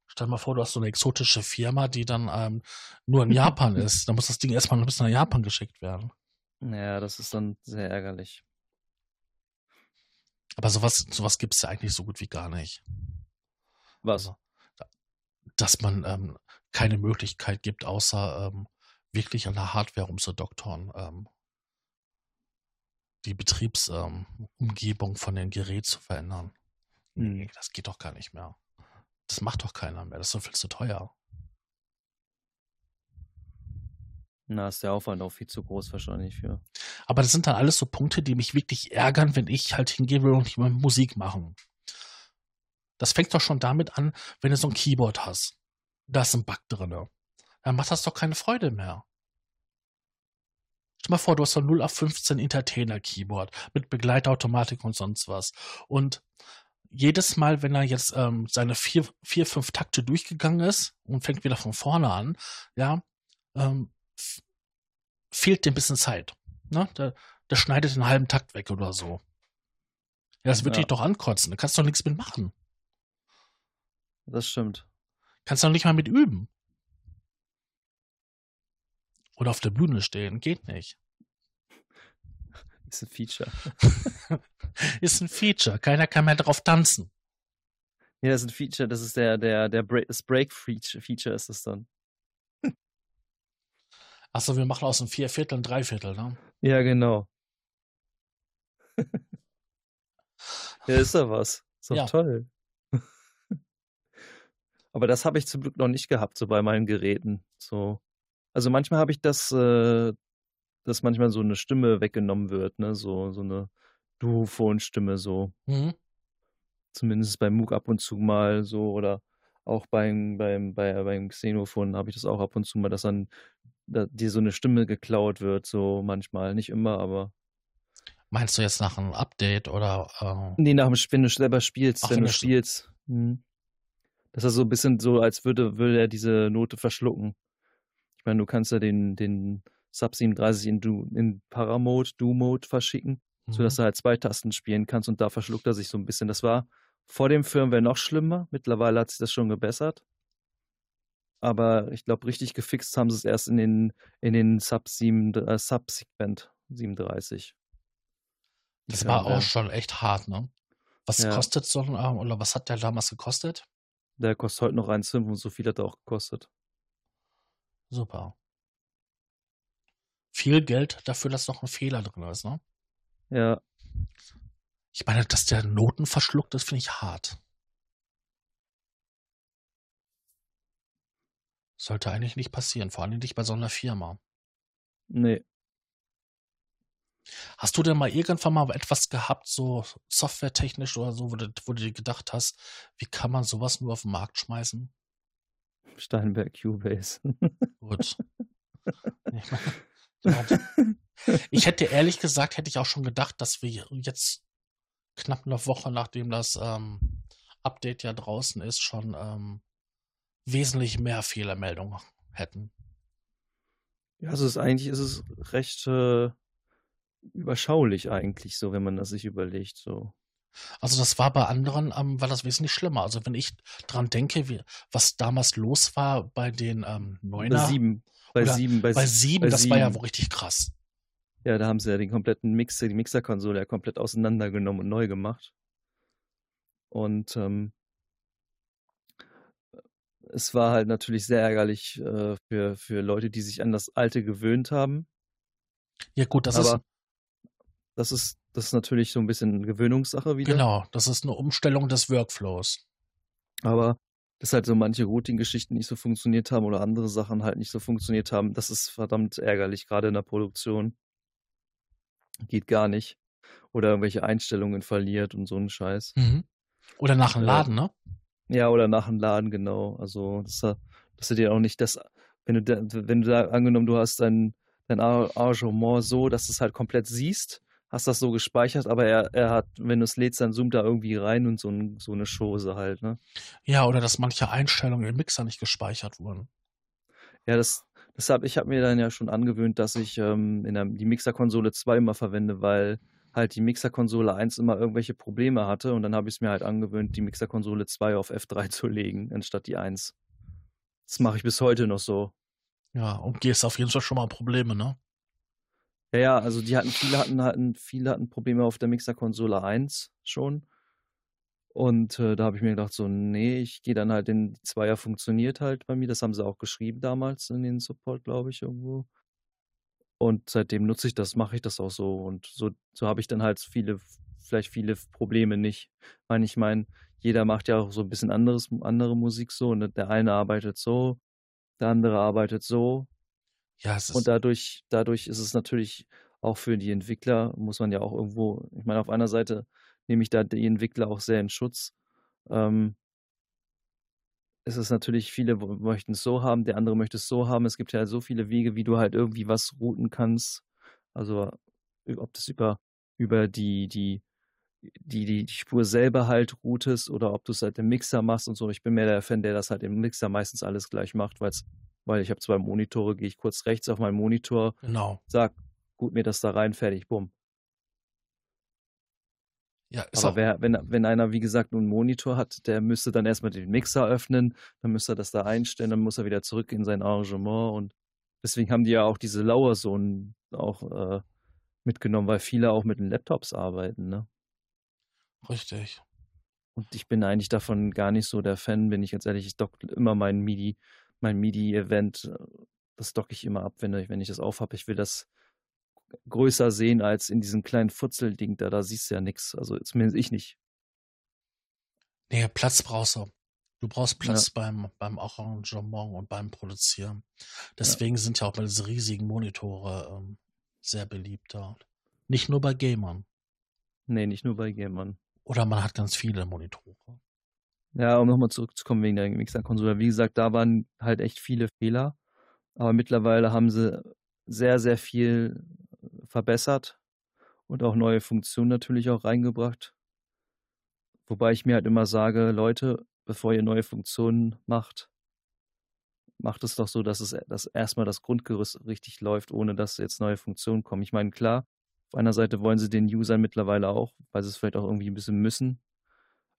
Stell dir mal vor, du hast so eine exotische Firma, die dann ähm, nur in Japan (laughs) ist. Dann muss das Ding erstmal bis nach Japan geschickt werden. Ja, das ist dann sehr ärgerlich. Aber sowas, sowas gibt es ja eigentlich so gut wie gar nicht. Was? Also, dass man ähm, keine Möglichkeit gibt, außer ähm, wirklich an der Hardware umzudoktoren, ähm, die Betriebsumgebung ähm, von dem Gerät zu verändern. Nee, Hm. das geht doch gar nicht mehr. Das macht doch keiner mehr. Das ist doch viel zu teuer. Na, ist der Aufwand auch viel zu groß wahrscheinlich für. Aber das sind dann alles so Punkte, die mich wirklich ärgern, wenn ich halt hingehe will und will Musik machen. Das fängt doch schon damit an, wenn du so ein Keyboard hast. Da ist ein Bug drin. Dann macht das doch keine Freude mehr. Stell mal vor, du hast so ein 0 auf 15 Entertainer-Keyboard mit Begleitautomatik und sonst was. Und jedes Mal, wenn er jetzt ähm, seine vier, vier, fünf Takte durchgegangen ist und fängt wieder von vorne an, ja, ähm, fehlt dir ein bisschen Zeit. Ne? Der, der schneidet den halben Takt weg oder so. Ja, das wird Ja. dich doch ankotzen. Da kannst du doch nichts mit machen. Das stimmt. Kannst du doch nicht mal mit üben. Oder auf der Bühne stehen. Geht nicht. (laughs) Ist ein Feature. (laughs) Ist ein Feature. Keiner kann mehr drauf tanzen. Ja, das ist ein Feature, das ist der, der, der Break, das Break-Feature Feature ist das dann. (laughs) Achso, wir machen aus dem Vierviertel ein Dreiviertel, ne? Ja, genau. ja, ist doch was. Ist doch Ja. toll. Aber das habe ich zum Glück noch nicht gehabt, so bei meinen Geräten. So. Also manchmal habe ich das, äh, dass manchmal so eine Stimme weggenommen wird, ne? So, so eine Duophon-Stimme, so. Mhm. Zumindest beim MOOC ab und zu mal so oder auch beim, beim, bei, beim Xenophon habe ich das auch ab und zu mal, dass dann da, dir so eine Stimme geklaut wird, so manchmal. Nicht immer, aber Meinst du jetzt nach einem Update oder? Äh... Nee, nach dem, wenn du selber spielst, Ach, wenn, wenn du spielst. Hm. Das ist so ein bisschen so, als würde, würde er diese Note verschlucken. Ich meine, du kannst ja den, den Sub 37 in, du, in Paramode, Do-Mode verschicken, mhm. sodass du halt zwei Tasten spielen kannst und da verschluckt er sich so ein bisschen. Das war vor dem Firmware noch schlimmer. Mittlerweile hat sich das schon gebessert. Aber ich glaube, richtig gefixt haben sie es erst in den, in den Sub, 7, äh, Subsegment 37. Das war auch schon echt hart, ne? Was ja. kostet so ein, ähm, oder was hat der damals gekostet? Der kostet heute noch 1,5 und so viel hat er auch gekostet. Super. Viel Geld dafür, dass noch ein Fehler drin ist, ne? Ja. Ich meine, dass der Noten verschluckt ist, finde ich hart. Sollte eigentlich nicht passieren, vor allem nicht bei so einer Firma. Nee. Hast du denn mal irgendwann mal etwas gehabt, so softwaretechnisch oder so, wo du, wo du dir gedacht hast, wie kann man sowas nur auf den Markt schmeißen? Steinberg Cubase. Gut. (laughs) Ich hätte ehrlich gesagt, hätte ich auch schon gedacht, dass wir jetzt knapp eine Woche nachdem das ähm, Update ja draußen ist, schon ähm, wesentlich mehr Fehlermeldungen hätten. Ja, also ist eigentlich ist es recht äh, überschaulich eigentlich so, wenn man das sich überlegt. So. Also das war bei anderen, ähm, war das wesentlich schlimmer. Also wenn ich dran denke, wie, was damals los war bei den ähm, Neuner. Bei sieben. Bei sieben. Bei, bei sieben, bei das sieben. war ja wohl richtig krass. Ja, da haben sie ja den kompletten Mixer, die Mixerkonsole ja komplett auseinandergenommen und neu gemacht. Und ähm, es war halt natürlich sehr ärgerlich äh, für, für Leute, die sich an das Alte gewöhnt haben. Ja, gut, das Aber ist. Das ist, das ist natürlich so ein bisschen Gewöhnungssache wieder. Genau, das ist eine Umstellung des Workflows. Aber dass halt so manche Routing-Geschichten nicht so funktioniert haben oder andere Sachen halt nicht so funktioniert haben, das ist verdammt ärgerlich, gerade in der Produktion. Geht gar nicht. Oder irgendwelche Einstellungen verliert und so ein Scheiß. Mhm. Oder nach dem Laden, ne? Ja, oder nach dem Laden, genau. Also, dass, dass du dir auch nicht das, wenn du da, wenn du da angenommen, du hast dein, dein Arrangement so, dass du es halt komplett siehst, hast das so gespeichert, aber er, er hat, wenn du es lädst, dann zoomt da irgendwie rein und so, ein, so eine Chose halt, ne? Ja, oder dass manche Einstellungen im Mixer nicht gespeichert wurden. Ja, das, deshalb, ich habe mir dann ja schon angewöhnt, dass ich ähm, in der, die Mixerkonsole 2 immer verwende, weil halt die Mixerkonsole 1 immer irgendwelche Probleme hatte und dann habe ich es mir halt angewöhnt, die Mixerkonsole 2 auf F3 (laughs) zu legen, anstatt die 1. Das mache ich bis heute noch so. Ja, und gehst auf jeden Fall schon mal Probleme, ne? Ja, ja, also die hatten, viele hatten, hatten, viele hatten Probleme auf der Mixerkonsole 1 schon. Und äh, da habe ich mir gedacht, so, nee, ich gehe dann halt in die Zweier funktioniert halt bei mir. Das haben sie auch geschrieben damals in den Support, glaube ich, irgendwo. Und seitdem nutze ich das, mache ich das auch so. Und so, so habe ich dann halt viele, vielleicht viele Probleme nicht. Ich meine, ich meine, jeder macht ja auch so ein bisschen anderes, andere Musik so. Und der eine arbeitet so, der andere arbeitet so. Ja, es ist und dadurch, dadurch ist es natürlich auch für die Entwickler, muss man ja auch irgendwo, ich meine, auf einer Seite nehme ich da die Entwickler auch sehr in Schutz. Ähm, es ist natürlich, viele möchten es so haben, der andere möchte es so haben. Es gibt ja so viele Wege, wie du halt irgendwie was routen kannst. Also ob das über, über die, die, die, die, Spur selber halt routest oder ob du es halt im Mixer machst und so. Ich bin mehr der Fan, der das halt im Mixer meistens alles gleich macht, weil's, weil ich habe zwei Monitore, gehe ich kurz rechts auf meinen Monitor, genau. sag, gut mir das da rein, fertig, bumm. Ja, ist Aber wer, wenn, wenn einer, wie gesagt, nur einen Monitor hat, der müsste dann erstmal den Mixer öffnen, dann müsste er das da einstellen, dann muss er wieder zurück in sein Arrangement und deswegen haben die ja auch diese Lauersohn auch äh, mitgenommen, weil viele auch mit den Laptops arbeiten, ne? Richtig. Und ich bin eigentlich davon gar nicht so der Fan, bin ich ganz ehrlich. Ich dock immer mein MIDI, mein MIDI-Event, äh, das docke ich immer ab, wenn ich, wenn ich das aufhab. Ich will das größer sehen als in diesem kleinen Futzelding da. Da siehst du ja nichts. Also zumindest ich nicht. Nee, Platz brauchst du. Du brauchst Platz ja. beim, beim Arrangement und beim Produzieren. Deswegen ja. sind ja auch diese riesigen Monitore ähm, sehr beliebt da. Nicht nur bei Gamern. Nee, nicht nur bei Gamern. Oder man hat ganz viele Monitore. Ja, um nochmal zurückzukommen wegen der Mixer-Konsole. Wie gesagt, da waren halt echt viele Fehler. Aber mittlerweile haben sie sehr, sehr viel verbessert und auch neue Funktionen natürlich auch reingebracht. Wobei ich mir halt immer sage, Leute, bevor ihr neue Funktionen macht, macht es doch so, dass es dass erstmal das Grundgerüst richtig läuft, ohne dass jetzt neue Funktionen kommen. Ich meine, klar, auf einer Seite wollen sie den Usern mittlerweile auch, weil sie es vielleicht auch irgendwie ein bisschen müssen,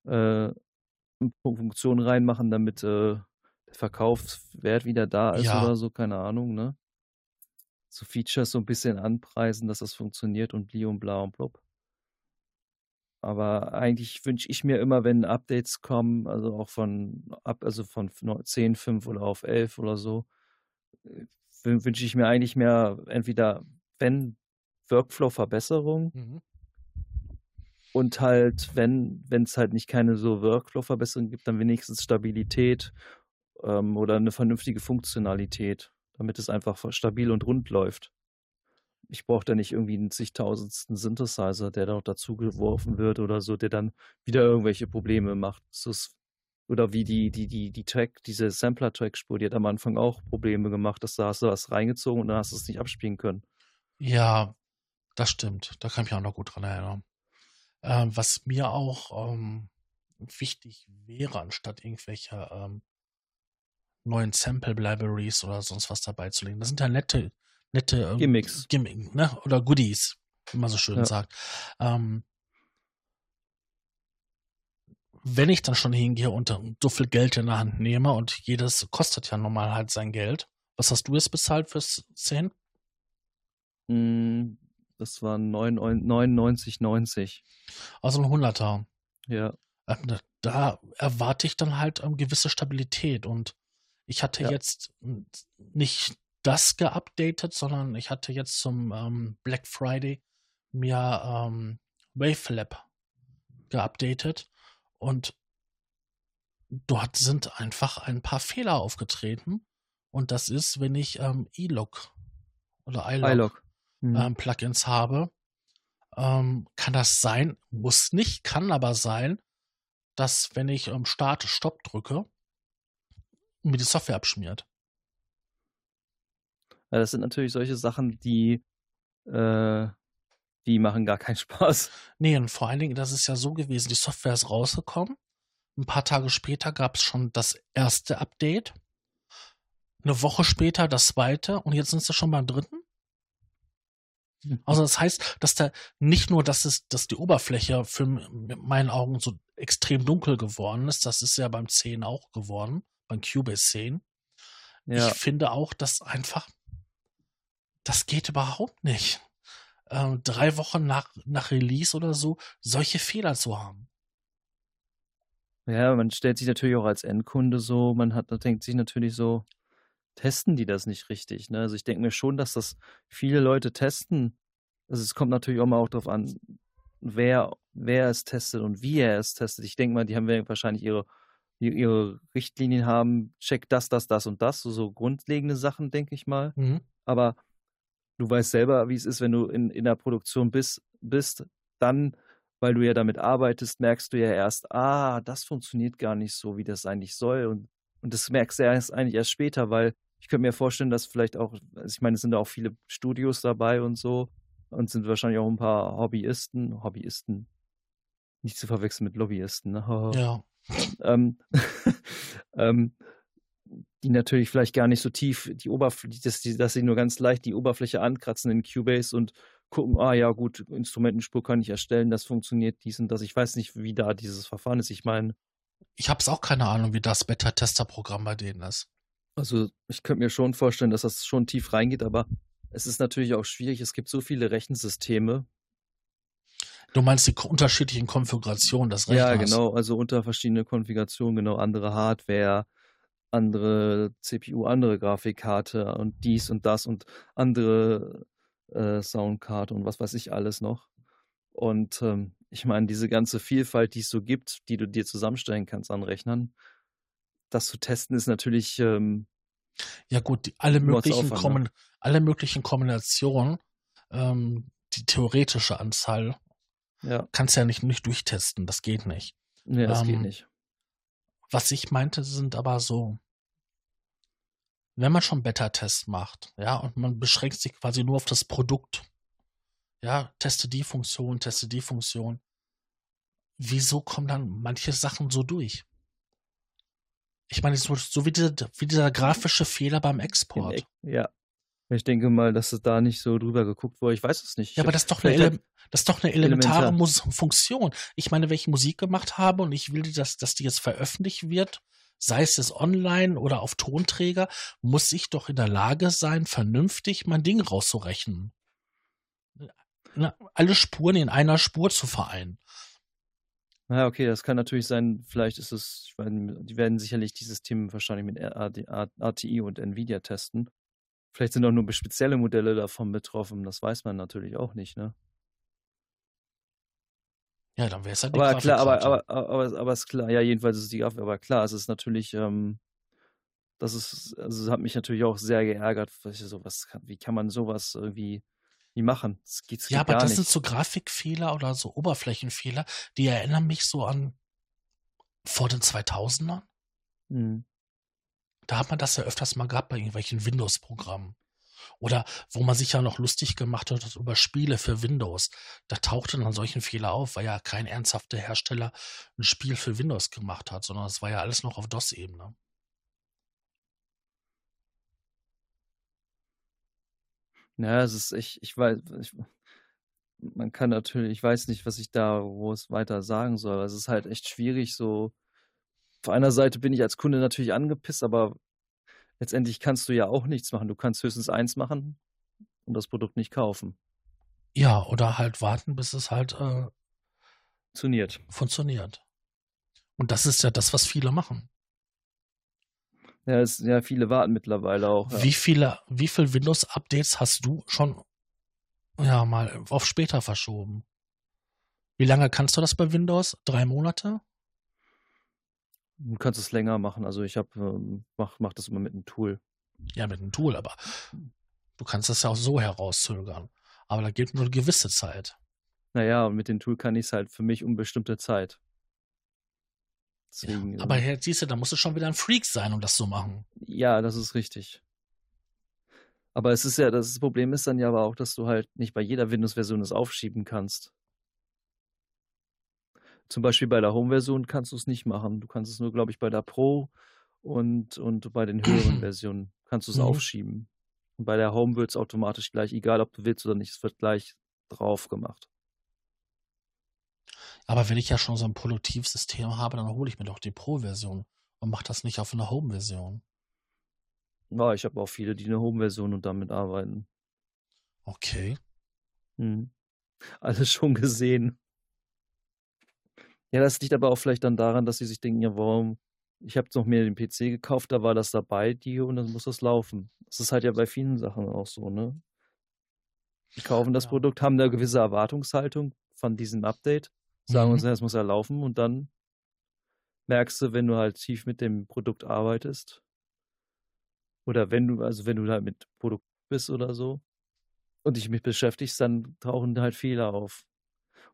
äh, Funktionen reinmachen, damit äh, der Verkaufswert wieder da ist Ja. oder so, keine Ahnung, ne? So Features so ein bisschen anpreisen, dass das funktioniert und bli und bla und blub. Aber eigentlich wünsche ich mir immer, wenn Updates kommen, also auch von ab, also von 10, 5 oder auf 11 oder so, äh, wün- wünsche ich mir eigentlich mehr entweder, wenn Workflow-Verbesserung Mhm. Und halt, wenn es halt nicht keine so Workflow-Verbesserung gibt, dann wenigstens Stabilität ähm, oder eine vernünftige Funktionalität, damit es einfach stabil und rund läuft. Ich brauche da nicht irgendwie einen zigtausendsten Synthesizer, der da noch dazugeworfen wird oder so, der dann wieder irgendwelche Probleme macht. Ist, oder wie die, die, die, die Track, diese Sampler-Track-Spur, die hat am Anfang auch Probleme gemacht, dass da hast du was reingezogen und dann hast du es nicht abspielen können. Ja, das stimmt. Da kann ich mich auch noch gut dran erinnern. Ähm, was mir auch ähm, wichtig wäre, anstatt irgendwelche ähm, neuen Sample Libraries oder sonst was dabei zu legen. Das sind ja nette, nette ähm, Gimmicks. Gimmick, ne? Oder Goodies, wie man so schön Ja. sagt. Ähm, wenn ich dann schon hingehe und so viel Geld in der Hand nehme und jedes kostet ja normal halt sein Geld. Was hast du jetzt bezahlt fürs 10? Das waren 99,90. Also ein Hunderter. Ja, Ähm, da- erwarte ich dann halt ähm, gewisse Stabilität. Und ich hatte Ja. jetzt nicht das geupdatet, sondern ich hatte jetzt zum ähm, Black Friday mir ähm, Wavelab geupdatet und dort sind einfach ein paar Fehler aufgetreten. Und das ist, wenn ich ähm, E-Log oder iLog. Mhm. ähm, Plugins habe, ähm, kann das sein, muss nicht, kann aber sein, dass wenn ich ähm, Start, Stopp drücke, mir die Software abschmiert. Ja, das sind natürlich solche Sachen, die, äh, die machen gar keinen (laughs) Spaß. Nee, und vor allen Dingen, das ist ja so gewesen, die Software ist rausgekommen. Ein paar Tage später gab es schon das erste Update. Eine Woche später das zweite und jetzt sind sie schon beim dritten. Also das heißt, dass da nicht nur, dass es, dass die Oberfläche für in meinen Augen so extrem dunkel geworden ist, das ist ja beim 10 auch geworden, beim Cubase 10. Ja, Ich finde auch, dass einfach, das geht überhaupt nicht. Ähm, drei Wochen nach, nach Release oder so, solche Fehler zu haben. ja, man stellt sich natürlich auch als Endkunde so, man hat, denkt sich natürlich so, testen die das nicht richtig? Ne? Also ich denke mir schon, dass das viele Leute testen. Also es kommt natürlich auch mal auch darauf an, wer, wer es testet und wie er es testet. Ich denke mal, die haben wahrscheinlich ihre, ihre Richtlinien haben, check das, das, das und das, so, so grundlegende Sachen, denke ich mal. Mhm. aber du weißt selber, wie es ist, wenn du in, in der Produktion bist, bist, dann, weil du ja damit arbeitest, merkst du ja erst, ah, das funktioniert gar nicht so, wie das eigentlich soll. Und, und das merkst du erst eigentlich erst später, weil ich könnte mir vorstellen, dass vielleicht auch, also ich meine, es sind da auch viele Studios dabei und so und sind wahrscheinlich auch ein paar Hobbyisten, Hobbyisten, nicht zu verwechseln mit Lobbyisten, ne? (laughs) Ja. ähm, (laughs) ähm, die natürlich vielleicht gar nicht so tief die Oberfläche, dass, die, dass sie nur ganz leicht die Oberfläche ankratzen in Cubase und gucken, ah ja gut, Instrumentenspur kann ich erstellen, das funktioniert dies und das. Ich weiß nicht, wie da dieses Verfahren ist. Ich meine, Ich habe es auch keine Ahnung, wie das Beta-Tester-Programm bei denen ist. Also ich könnte mir schon vorstellen, dass das schon tief reingeht, aber es ist natürlich auch schwierig. Es gibt so viele Rechensysteme. Du meinst die unterschiedlichen Konfigurationen des Rechners? Ja, genau, also unter verschiedene Konfigurationen, genau, andere Hardware, andere CPU, andere Grafikkarte und dies und das und andere äh, Soundkarte und was weiß ich alles noch. Und ähm, ich meine, diese ganze Vielfalt, die es so gibt, die du dir zusammenstellen kannst an Rechnern, das zu testen ist natürlich, ähm, Ja gut, die, alle, möglichen Aufwand, Kommun alle möglichen Kombinationen, ähm, die theoretische Anzahl, ja, kannst ja nicht, nicht durchtesten. Das geht nicht. nee, das geht Ähm, nicht. Was ich meinte, sind aber so, wenn man schon Beta-Test macht, ja, und man beschränkt sich quasi nur auf das Produkt, ja, teste die Funktion, teste die Funktion. Wieso kommen dann manche Sachen so durch? Ich meine, so, so wie, dieser, wie dieser grafische Fehler beim Export. Ja. Ich denke mal, dass es da nicht so drüber geguckt wurde. Ich weiß es nicht. Ja, aber das ist doch eine, Ele das ist doch eine elementare Elementar. Funktion. Ich meine, wenn ich Musik gemacht habe und ich will, dass, dass die jetzt veröffentlicht wird, sei es jetzt online oder auf Tonträger, muss ich doch in der Lage sein, vernünftig mein Ding rauszurechnen. Alle Spuren in einer Spur zu vereinen. Ja, okay, das kann natürlich sein. Vielleicht ist es, ich meine, die werden sicherlich die Systeme wahrscheinlich mit RTI und Nvidia testen. Vielleicht sind auch nur spezielle Modelle davon betroffen. Das weiß man natürlich auch nicht, ne? Ja, dann wäre es halt die aber klar, aber, aber, aber, aber, ist klar, ja, jedenfalls ist es die Grafik, aber klar, es ist natürlich, ähm, das ist, also es hat mich natürlich auch sehr geärgert, was ich so, was kann, wie kann man sowas irgendwie nie machen? Das geht, das ja, geht aber das nicht. sind so Grafikfehler oder so Oberflächenfehler, die erinnern mich so an vor den 2000ern. Mhm. Da hat man das ja öfters mal gehabt bei irgendwelchen Windows-Programmen. Oder wo man sich ja noch lustig gemacht hat über Spiele für Windows. Da tauchten dann solchen Fehler auf, weil ja kein ernsthafter Hersteller ein Spiel für Windows gemacht hat, sondern es war ja alles noch auf DOS-Ebene. Ja, es ist, ich, ich weiß, ich, man kann natürlich, ich weiß nicht, was ich da groß weiter sagen soll. Es ist halt echt schwierig, so auf einer Seite bin ich als Kunde natürlich angepisst, aber letztendlich kannst du ja auch nichts machen. Du kannst höchstens eins machen und das Produkt nicht kaufen. Ja, oder halt warten, bis es halt äh, funktioniert. Funktioniert. Und das ist ja das, was viele machen. Ja, es, ja viele warten mittlerweile auch. Ja. Wie viele, wie viele Windows-Updates hast du schon ja mal auf später verschoben? Wie lange kannst du das bei Windows? Drei Monate? Du kannst es länger machen. Also ich habe ähm, mach, mach das immer mit einem Tool. Ja, mit einem Tool, aber du kannst das ja auch so herauszögern. Aber da geht nur eine gewisse Zeit. Naja, und mit dem Tool kann ich es halt für mich unbestimmte Zeit. Deswegen, ja, aber äh, siehst du, da musst du schon wieder ein Freak sein, um das zu machen. Ja, das ist richtig. Aber es ist ja, das Problem ist dann ja aber auch, dass du halt nicht bei jeder Windows-Version es aufschieben kannst. Zum Beispiel bei der Home-Version kannst du es nicht machen. Du kannst es nur, glaube ich, bei der Pro und, und bei den höheren (clears throat) Versionen kannst du es mhm. aufschieben. Und bei der Home wird es automatisch gleich, egal ob du willst oder nicht, es wird gleich drauf gemacht. Aber wenn ich ja schon so ein Produktivsystem habe, dann hole ich mir doch die Pro-Version und mache das nicht auf einer Home-Version. Ja, ich habe auch viele, die eine Home-Version und damit arbeiten. Okay. Hm. Alles schon gesehen. Ja, das liegt aber auch vielleicht dann daran, dass sie sich denken, ja, warum? Ich habe noch mehr den PC gekauft, da war das dabei, die und dann muss das laufen. Das ist halt ja bei vielen Sachen auch so, ne? Die kaufen das ja. Produkt, haben eine gewisse Erwartungshaltung von diesem Update, sagen mhm. uns, es muss ja laufen und dann merkst du, wenn du halt tief mit dem Produkt arbeitest oder wenn du, also wenn du halt mit Produkt bist oder so und dich mit beschäftigst, dann tauchen halt Fehler auf.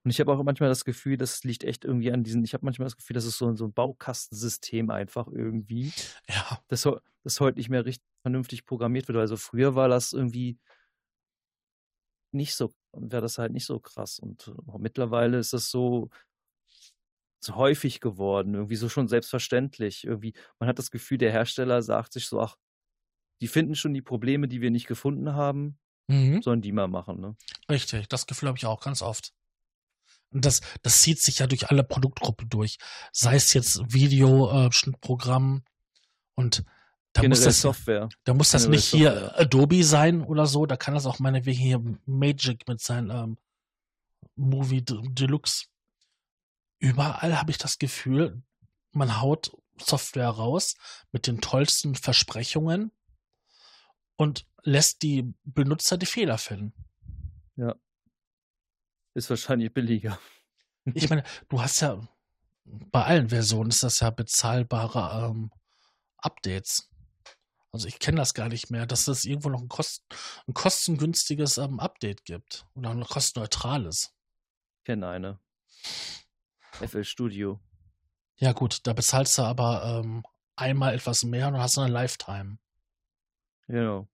Und ich habe auch manchmal das Gefühl, das liegt echt irgendwie an diesen, ich habe manchmal das Gefühl, das ist so, so ein Baukastensystem einfach irgendwie. Ja. Das, das heute nicht mehr richtig vernünftig programmiert wird. Also früher war das irgendwie nicht so, wäre das halt nicht so krass. Und mittlerweile ist das so, so häufig geworden, irgendwie so schon selbstverständlich. Irgendwie, man hat das Gefühl, der Hersteller sagt sich so, ach, die finden schon die Probleme, die wir nicht gefunden haben, mhm. sollen die mal machen, ne? Richtig, das Gefühl habe ich auch ganz oft. Und das, das zieht sich ja durch alle Produktgruppen durch. Sei es jetzt Videoschnittprogramm äh, und da muss das, Software. Da muss das nicht Software. hier Adobe sein oder so. Da kann das auch meinetwegen hier Magic mit seinem ähm, Movie Deluxe. Überall habe ich das Gefühl, man haut Software raus mit den tollsten Versprechungen und lässt die Benutzer die Fehler finden. Ja. Ist wahrscheinlich billiger. (laughs) Ich meine, du hast ja bei allen Versionen ist das ja bezahlbare ähm, Updates. Also ich kenne das gar nicht mehr, dass es irgendwo noch ein, Kost, ein kostengünstiges ähm, Update gibt oder ein kostenneutrales. Ich kenne eine. FL Studio. Ja gut, da bezahlst du aber ähm, einmal etwas mehr und hast eine Lifetime. Genau.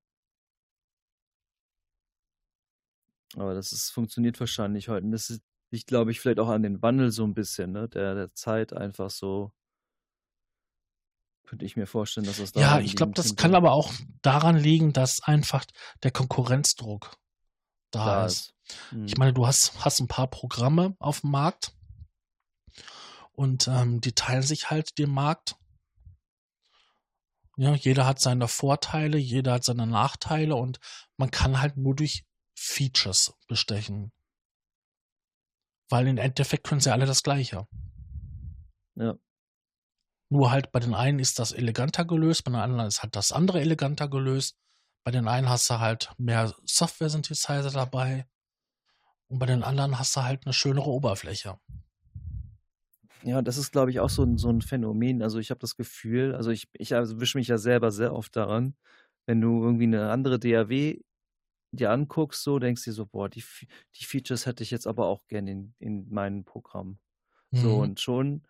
Aber das ist, funktioniert wahrscheinlich heute. Und das ist, liegt, glaube ich, vielleicht auch an den Wandel so ein bisschen, ne? Der, der Zeit einfach so. Könnte ich mir vorstellen, dass das da. Ja, ich glaube, das kann aber auch daran liegen, dass einfach der Konkurrenzdruck da, da ist. ist. Mhm. Ich meine, du hast, hast ein paar Programme auf dem Markt und ähm, die teilen sich halt den Markt. Ja, jeder hat seine Vorteile, jeder hat seine Nachteile und man kann halt nur durch Features bestechen. Weil im Endeffekt können sie alle das Gleiche. Ja. Nur halt bei den einen ist das eleganter gelöst, bei den anderen ist halt das andere eleganter gelöst. Bei den einen hast du halt mehr Software-Synthesizer dabei und bei den anderen hast du halt eine schönere Oberfläche. Ja, das ist, glaube ich, auch so ein, so ein Phänomen. Also ich habe das Gefühl, also ich, ich also wische mich ja selber sehr oft daran, wenn du irgendwie eine andere DAW dir anguckst, so denkst du dir so, boah, die, die Features hätte ich jetzt aber auch gerne in, in meinem Programm. Mhm. So, und schon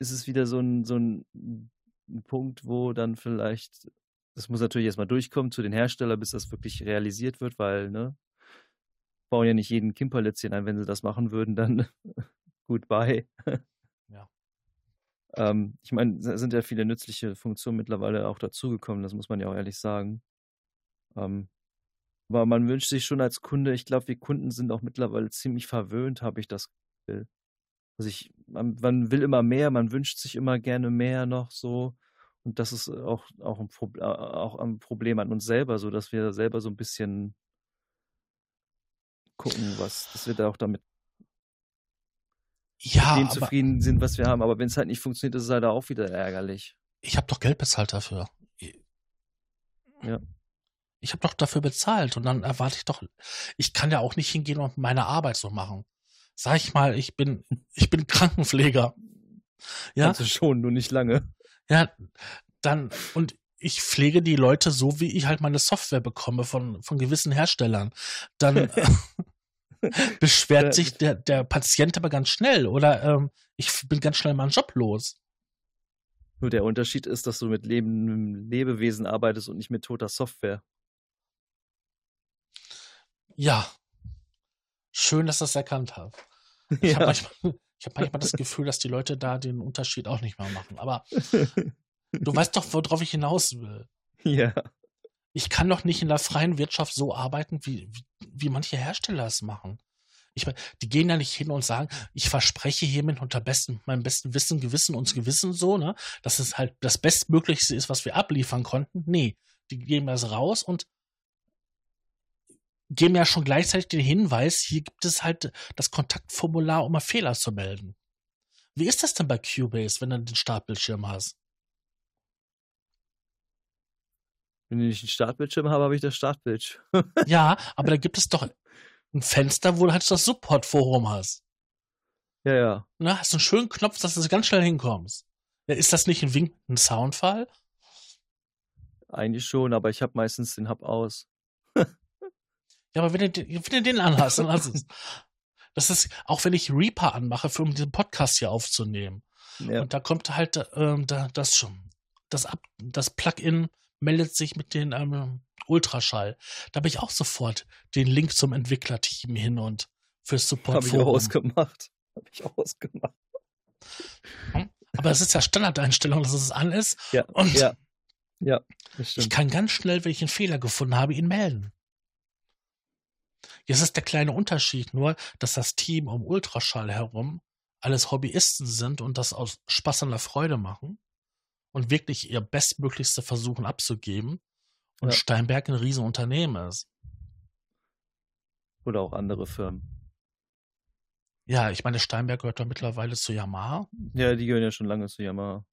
ist es wieder so ein, so ein, ein Punkt, wo dann vielleicht, das muss natürlich erstmal durchkommen zu den Herstellern, bis das wirklich realisiert wird, weil, ne, bauen ja nicht jeden Kimperlitzchen ein, wenn sie das machen würden, dann (laughs) goodbye. Ja. ähm, ich meine, es sind ja viele nützliche Funktionen mittlerweile auch dazugekommen, das muss man ja auch ehrlich sagen. Ähm, aber man wünscht sich schon als Kunde, ich glaube, wir Kunden sind auch mittlerweile ziemlich verwöhnt, habe ich das Gefühl. Also ich, man, man, will immer mehr, man wünscht sich immer gerne mehr noch so. Und das ist auch, auch, ein, Pro, auch ein Problem an uns selber, so dass wir selber so ein bisschen gucken, was, dass wir da auch damit ja, dem zufrieden sind, was wir haben. Aber wenn es halt nicht funktioniert, ist es halt auch wieder ärgerlich. Ich habe doch Geld bezahlt dafür. Ja ich habe doch dafür bezahlt und dann erwarte ich doch, ich kann ja auch nicht hingehen und meine Arbeit so machen. Sag ich mal, ich bin, ich bin Krankenpfleger. Ja. Kannst du schon, nur nicht lange. Ja, dann, und ich pflege die Leute so, wie ich halt meine Software bekomme von, von gewissen Herstellern. Dann (laughs) (laughs) beschwert sich der, der Patient aber ganz schnell oder ähm, ich bin ganz schnell meinen Job los. Nur der Unterschied ist, dass du mit lebendem Lebewesen arbeitest und nicht mit toter Software. Ja. Schön, dass das erkannt hat. (laughs) Ich ja. habe manchmal, hab manchmal das Gefühl, dass die Leute da den Unterschied auch nicht mehr machen. Aber (laughs) du weißt doch, worauf ich hinaus will. Ja. Ich kann doch nicht in der freien Wirtschaft so arbeiten, wie, wie, wie manche Hersteller es machen. Ich meine, die gehen ja nicht hin und sagen, ich verspreche hiermit unter besten, meinem besten Wissen, Gewissen und Gewissen so, ne, dass es halt das Bestmöglichste ist, was wir abliefern konnten. Nee, die geben das raus und geben ja schon gleichzeitig den Hinweis, hier gibt es halt das Kontaktformular, um mal Fehler zu melden. Wie ist das denn bei Cubase, wenn du den Startbildschirm hast? Wenn ich einen Startbildschirm habe, habe ich das Startbildschirm. (laughs) ja, aber da gibt es doch ein Fenster, wo du halt das Support-Forum hast. Ja, ja. Na, hast du einen schönen Knopf, dass du ganz schnell hinkommst. Ist das nicht ein winkender Soundfall? Eigentlich schon, aber ich habe meistens den Hub aus. Ja, aber wenn du, wenn du den anhast, dann lass es. Das ist, auch wenn ich Reaper anmache, für um diesen Podcast hier aufzunehmen. Ja. Und da kommt halt ähm, da, das, das, Ab, das Plugin meldet sich mit dem ähm, Ultraschall. Da habe ich auch sofort den Link zum Entwicklerteam hin und fürs Support. Habe ich auch ausgemacht. Habe ich auch ausgemacht. Hm? Aber es ist ja Standardeinstellung, dass es an ist. Ja, und ja, ja ich kann ganz schnell, wenn ich einen Fehler gefunden habe, ihn melden. Jetzt ist der kleine Unterschied nur, dass das Team um Ultraschall herum alles Hobbyisten sind und das aus Spaß an der Freude machen und wirklich ihr Bestmöglichste versuchen abzugeben und ja. Steinberg ein Riesenunternehmen ist. Oder auch andere Firmen. Ja, ich meine, Steinberg gehört doch mittlerweile zu Yamaha. Ja, die gehören ja schon lange zu Yamaha.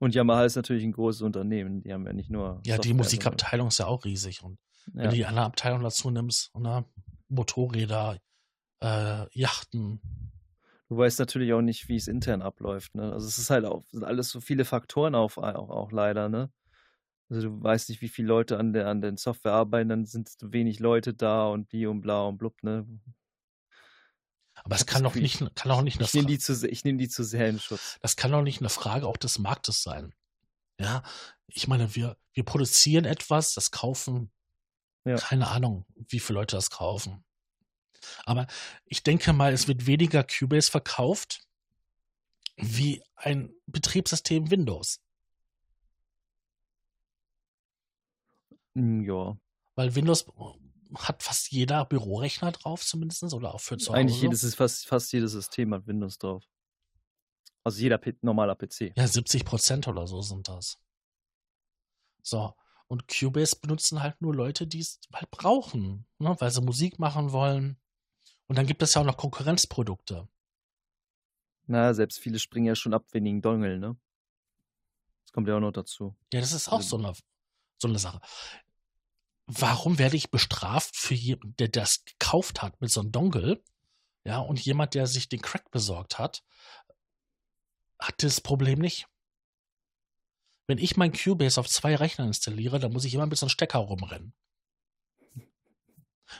Und Yamaha ist natürlich ein großes Unternehmen. Die haben ja nicht nur. Ja, Software, die Musikabteilung ist ja auch riesig. Und ja. wenn du die andere Abteilung dazu nimmst, ne, Motorräder, äh, Yachten. Du weißt natürlich auch nicht, wie es intern abläuft. Ne? Also es ist halt auch sind alles so viele Faktoren auf, auch, auch leider. Ne? Also du weißt nicht, wie viele Leute an der an den Software arbeiten, dann sind wenig Leute da und die und bla und blub. Ne? Aber es kann doch nicht, kann auch nicht eine ich nehme die zu, ich nehme die zu sehr in Schutz. Das kann doch nicht eine Frage auch des Marktes sein. Ja, ich meine, wir, wir produzieren etwas, das kaufen ja. Keine Ahnung, wie viele Leute das kaufen. Aber ich denke mal, es wird weniger Cubase verkauft wie ein Betriebssystem Windows. Hm, ja. Weil Windows hat fast jeder Bürorechner drauf, zumindest, oder auch für zu Hause. Eigentlich jedes, fast, fast jedes System hat Windows drauf. Also jeder P normaler PC. Ja, 70 Prozent oder so sind das. So. Und Cubase benutzen halt nur Leute, die es halt brauchen, ne? weil sie Musik machen wollen. Und dann gibt es ja auch noch Konkurrenzprodukte. Na, selbst viele springen ja schon ab wenigen Dongle, ne? Das kommt ja auch noch dazu. Ja, das ist auch also, so eine, so eine Sache. Warum werde ich bestraft für jemanden, der das gekauft hat mit so einem Dongle? Ja, und jemand, der sich den Crack besorgt hat, hat das Problem nicht. Wenn ich mein Cubase auf zwei Rechnern installiere, dann muss ich immer mit so einem Stecker rumrennen.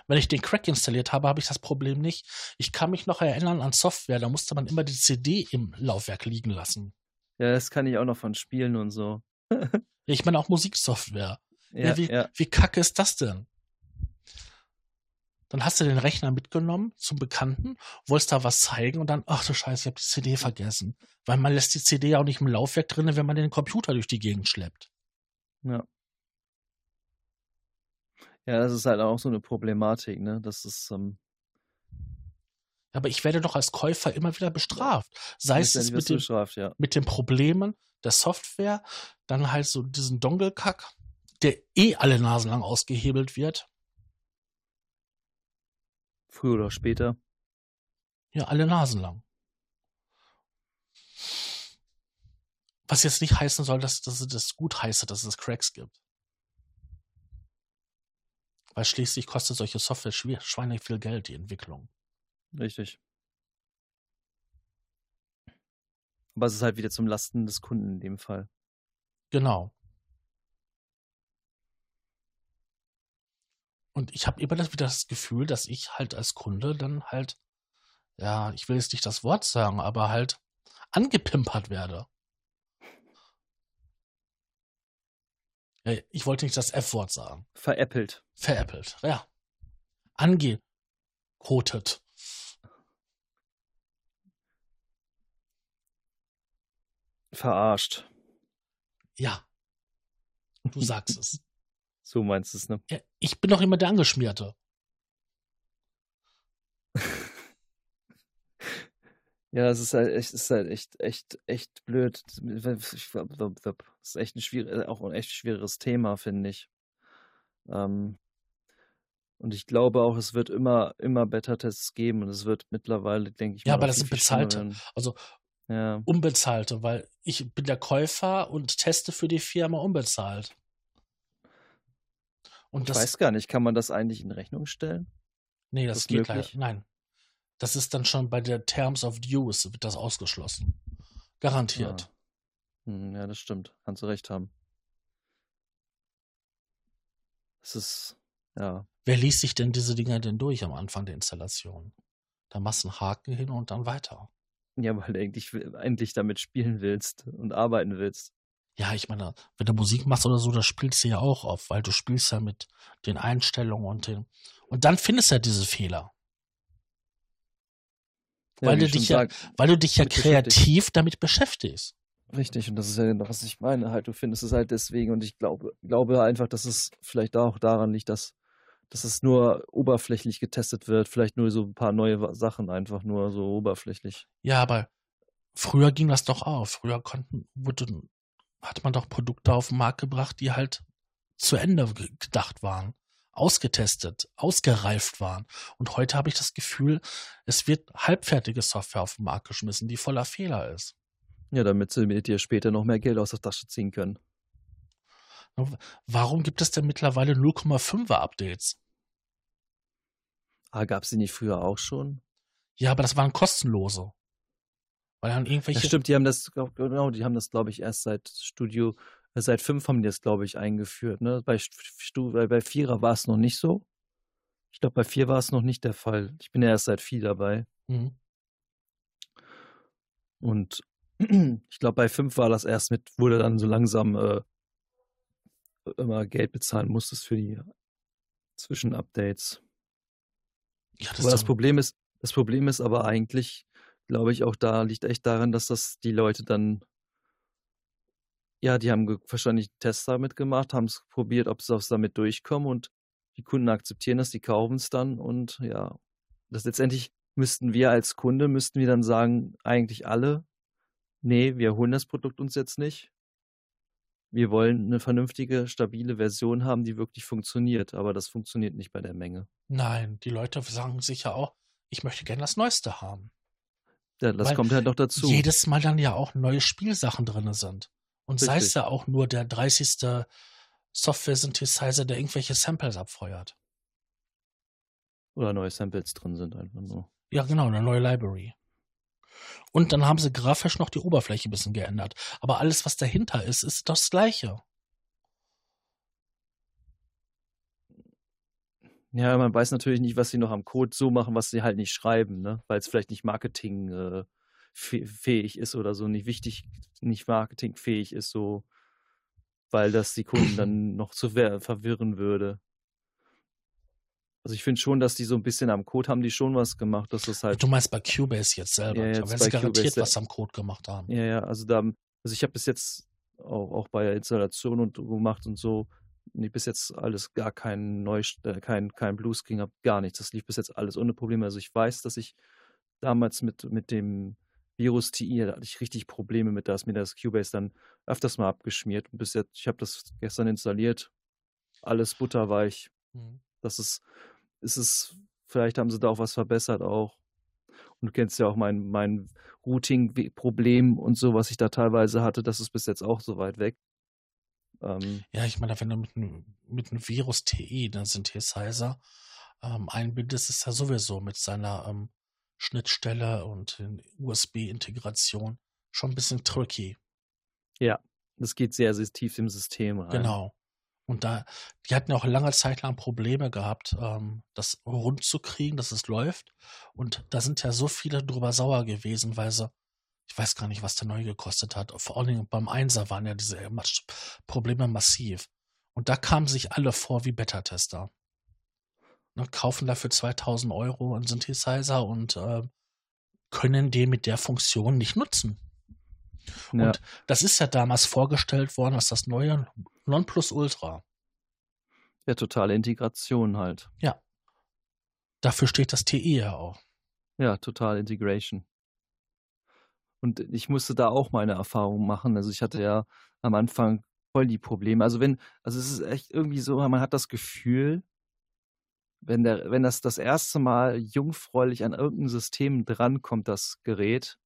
Wenn ich den Crack installiert habe, habe ich das Problem nicht. Ich kann mich noch erinnern an Software, da musste man immer die CD im Laufwerk liegen lassen. Ja, das kann ich auch noch von Spielen und so. ich meine auch Musiksoftware. (laughs) Ja, wie, ja. wie kacke ist das denn? Dann hast du den Rechner mitgenommen zum Bekannten, wolltest da was zeigen und dann, ach du Scheiße, ich habe die CD vergessen. Weil man lässt die CD ja auch nicht im Laufwerk drin, wenn man den Computer durch die Gegend schleppt. Ja. Ja, das ist halt auch so eine Problematik, ne? Das ist, ähm aber ich werde doch als Käufer immer wieder bestraft. Sei es mit, dem, ja. mit den Problemen der Software, dann halt so diesen Dongle-Kack, der eh alle Nasen lang ausgehebelt wird. Früher oder später. Ja, alle Nasen lang. Was jetzt nicht heißen soll, dass, dass das gut heiße, dass es Cracks gibt. Weil schließlich kostet solche Software schweinig viel Geld, die Entwicklung. Richtig. Aber es ist halt wieder zum Lasten des Kunden in dem Fall. Genau. Und ich habe immer wieder das Gefühl, dass ich halt als Kunde dann halt, ja, ich will jetzt nicht das Wort sagen, aber halt angepimpert werde. Ich wollte nicht das F-Wort sagen. Veräppelt. Veräppelt, ja. Angekotet. Verarscht. Ja. Du sagst es. So meinst du es, ne? Ja, ich bin doch immer der Angeschmierte. (laughs) ja, es ist halt echt, ist halt echt, echt, echt blöd. Das ist echt ein schwierig, auch ein echt schwieriges Thema, finde ich. Ähm, und ich glaube auch, es wird immer, immer Beta-Tests geben und es wird mittlerweile, denke ich, ja, aber das sind bezahlte, also ja. unbezahlte, weil ich bin der Käufer und teste für die Firma unbezahlt. Und ich weiß gar nicht, kann man das eigentlich in Rechnung stellen? Nee, das, das geht leider. Nein. Das ist dann schon bei der Terms of Use wird das ausgeschlossen. Garantiert. Ja, hm, ja das stimmt. Kannst du recht haben. Es ist, ja. Wer liest sich denn diese Dinger denn durch am Anfang der Installation? Da machst du einen Haken hin und dann weiter. Ja, weil du eigentlich, eigentlich damit spielen willst und arbeiten willst. Ja, ich meine, wenn du Musik machst oder so, das spielst du ja auch auf, weil du spielst ja mit den Einstellungen und den. Und dann findest du ja diese Fehler. Ja, weil, du dich ja, weil du dich ja kreativ damit beschäftigst. Richtig, und das ist ja genau, was ich meine. Halt, du findest es halt deswegen und ich glaube, glaube einfach, dass es vielleicht auch daran liegt, dass, dass es nur oberflächlich getestet wird. Vielleicht nur so ein paar neue Sachen einfach nur so oberflächlich. Ja, aber früher ging das doch auch. Früher konnten, wurde hat man doch Produkte auf den Markt gebracht, die halt zu Ende gedacht waren, ausgetestet, ausgereift waren. Und heute habe ich das Gefühl, es wird halbfertige Software auf den Markt geschmissen, die voller Fehler ist. Ja, damit sie mit dir später noch mehr Geld aus der Tasche ziehen können. Warum gibt es denn mittlerweile 0,5er Updates? Ah, gab es die nicht früher auch schon? Ja, aber das waren kostenlose. Weil dann irgendwelche. Ja, stimmt, die haben das, genau, die haben das, glaube ich, erst seit Studio, äh, seit fünf haben die das, glaube ich, eingeführt. Ne? Bei, bei, bei Vierer war es noch nicht so. Ich glaube, bei vier war es noch nicht der Fall. Ich bin ja erst seit vier dabei. Mhm. Und (clears throat) ich glaube, bei fünf war das erst mit, wurde dann so langsam äh, immer Geld bezahlen musstest für die Zwischenupdates. Ja, das Aber das Problem ist, das Problem ist aber eigentlich, glaube ich, auch da liegt echt daran, dass das die Leute dann, ja, die haben wahrscheinlich Tests damit gemacht, haben es probiert, ob sie damit durchkommen und die Kunden akzeptieren das, die kaufen es dann und ja, das letztendlich müssten wir als Kunde, müssten wir dann sagen, eigentlich alle, nee, wir holen das Produkt uns jetzt nicht. Wir wollen eine vernünftige, stabile Version haben, die wirklich funktioniert, aber das funktioniert nicht bei der Menge. nein, die Leute sagen sich ja auch, ich möchte gerne das Neueste haben. Ja, das Weil kommt halt noch dazu. jedes Mal dann ja auch neue Spielsachen drin sind. Und sei es Richtig. ja auch nur der 30. Software-Synthesizer, der irgendwelche Samples abfeuert. Oder neue Samples drin sind einfach nur. Ja, genau, eine neue Library. Und dann haben sie grafisch noch die Oberfläche ein bisschen geändert. Aber alles, was dahinter ist, ist das Gleiche. Ja, man weiß natürlich nicht, was sie noch am Code so machen, was sie halt nicht schreiben, ne? Weil es vielleicht nicht Marketing äh, ist oder so, nicht wichtig, nicht marketingfähig ist, so, weil das die Kunden dann (clears throat) noch zu ver verwirren würde. Also ich finde schon, dass die so ein bisschen am Code haben die schon was gemacht, dass das halt Du meinst bei Cubase jetzt selber. Ja, jetzt werden bei sie garantiert Cubase, was am Code gemacht haben. Ja, ja, also da, also ich habe bis jetzt auch, auch bei der Installation und gemacht und so, nee, bis jetzt alles gar kein Neu, äh, kein, kein Bluescreen hab, gar nichts. Das lief bis jetzt alles ohne Probleme. Also ich weiß, dass ich damals mit, mit dem Virus TI, da hatte ich richtig Probleme mit, da ist mir das Cubase dann öfters mal abgeschmiert. Und bis jetzt, ich habe das gestern installiert, alles butterweich. Mhm. Das ist, ist es, vielleicht haben sie da auch was verbessert auch. Und du kennst ja auch mein, mein Routing-Problem und so, was ich da teilweise hatte, das ist bis jetzt auch so weit weg. Ähm, Ja, ich meine, wenn du mit einem mit einem Virus TI, einen Synthesizer, ähm, einbindest, ist er sowieso mit seiner ähm, Schnittstelle und USB-Integration schon ein bisschen tricky. ja, das geht sehr, sehr tief im System rein. Genau. Und da, die hatten ja auch lange Zeit lang Probleme gehabt, ähm, das rund zu kriegen, dass es läuft. Und da sind ja so viele drüber sauer gewesen, weil sie, ich weiß gar nicht, was der neu gekostet hat. Vor allen Dingen beim Einser waren ja diese Mas- Probleme massiv. Und da kamen sich alle vor wie Beta-Tester. Ne, kaufen dafür 2000 Euro einen Synthesizer und äh, können den mit der Funktion nicht nutzen. Ja, Und das ist ja damals vorgestellt worden als das neue Nonplusultra. ja, totale Integration halt. Dafür steht das TI ja auch. Ja, total Integration. Und ich musste da auch meine Erfahrung machen. Also ich hatte ja am Anfang voll die Probleme. Also wenn, also es ist echt irgendwie so, man hat das Gefühl, wenn der, wenn das das erste Mal jungfräulich an irgendein System drankommt, das Gerät,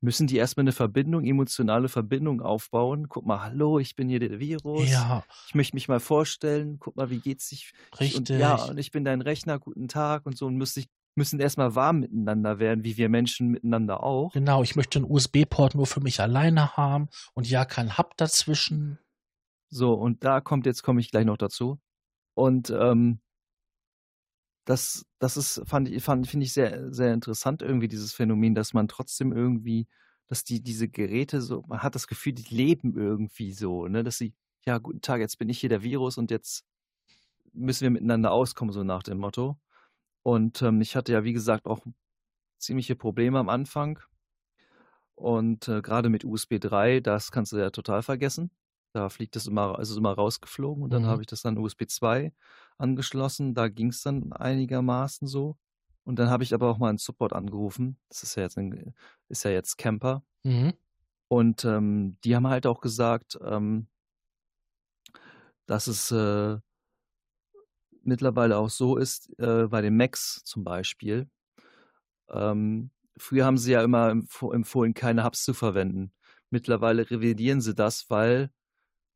müssen die erstmal eine Verbindung, emotionale Verbindung aufbauen. Guck mal, hallo, ich bin hier der Virus. Ja, Ich möchte mich mal vorstellen. Guck mal, wie geht's dich? Und richtig. ja, und ich bin dein Rechner, guten Tag und so und müsste ich, müssen erstmal warm miteinander werden, wie wir Menschen miteinander auch. Genau, ich möchte einen USB-Port nur für mich alleine haben und ja, kein Hub dazwischen. So, und da kommt, jetzt komme ich gleich noch dazu. Und ähm, das, das ist, fand ich, fand, finde ich sehr, sehr interessant, irgendwie, dieses Phänomen, dass man trotzdem irgendwie, dass die, diese Geräte so, man hat das Gefühl, die leben irgendwie so, ne, dass sie, ja, guten Tag, jetzt bin ich hier der Virus und jetzt müssen wir miteinander auskommen, so nach dem Motto. Und ähm, ich hatte ja, wie gesagt, auch ziemliche Probleme am Anfang. Und äh, gerade mit USB 3, das kannst du ja total vergessen. Da fliegt es immer, also immer rausgeflogen und dann Mhm. habe ich das dann USB 2 angeschlossen. Da ging es dann einigermaßen so. Und dann habe ich aber auch mal einen Support angerufen. Das ist ja jetzt ein, ist ja jetzt Camper. Mhm. Und ähm, die haben halt auch gesagt, ähm, dass es äh, mittlerweile auch so ist, äh, bei den Macs zum Beispiel. Ähm, früher haben sie ja immer empf- empfohlen, keine Hubs zu verwenden. Mittlerweile revidieren sie das, weil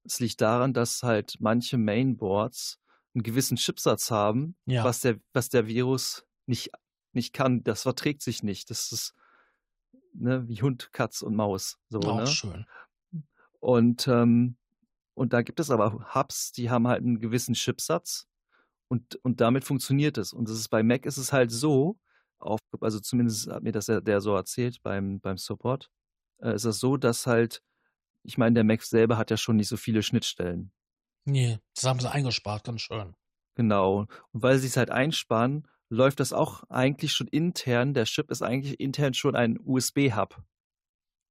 es liegt daran, dass halt manche Mainboards einen gewissen Chipsatz haben, Ja. was der, was der Virus nicht, nicht kann. Das verträgt sich nicht. Das ist ne, wie Hund, Katz und Maus. So, Auch ne? schön. Und, ähm, und da gibt es aber Hubs, die haben halt einen gewissen Chipsatz und, und damit funktioniert es. Und das ist bei Mac ist es halt so, auf, also zumindest hat mir das der, der so erzählt beim, beim Support, äh, ist es so, dass halt, ich meine, der Mac selber hat ja schon nicht so viele Schnittstellen. Nee, das haben sie eingespart, ganz schön. Genau. Und weil sie es halt einsparen, läuft das auch eigentlich schon intern. Der Chip ist eigentlich intern schon ein USB-Hub.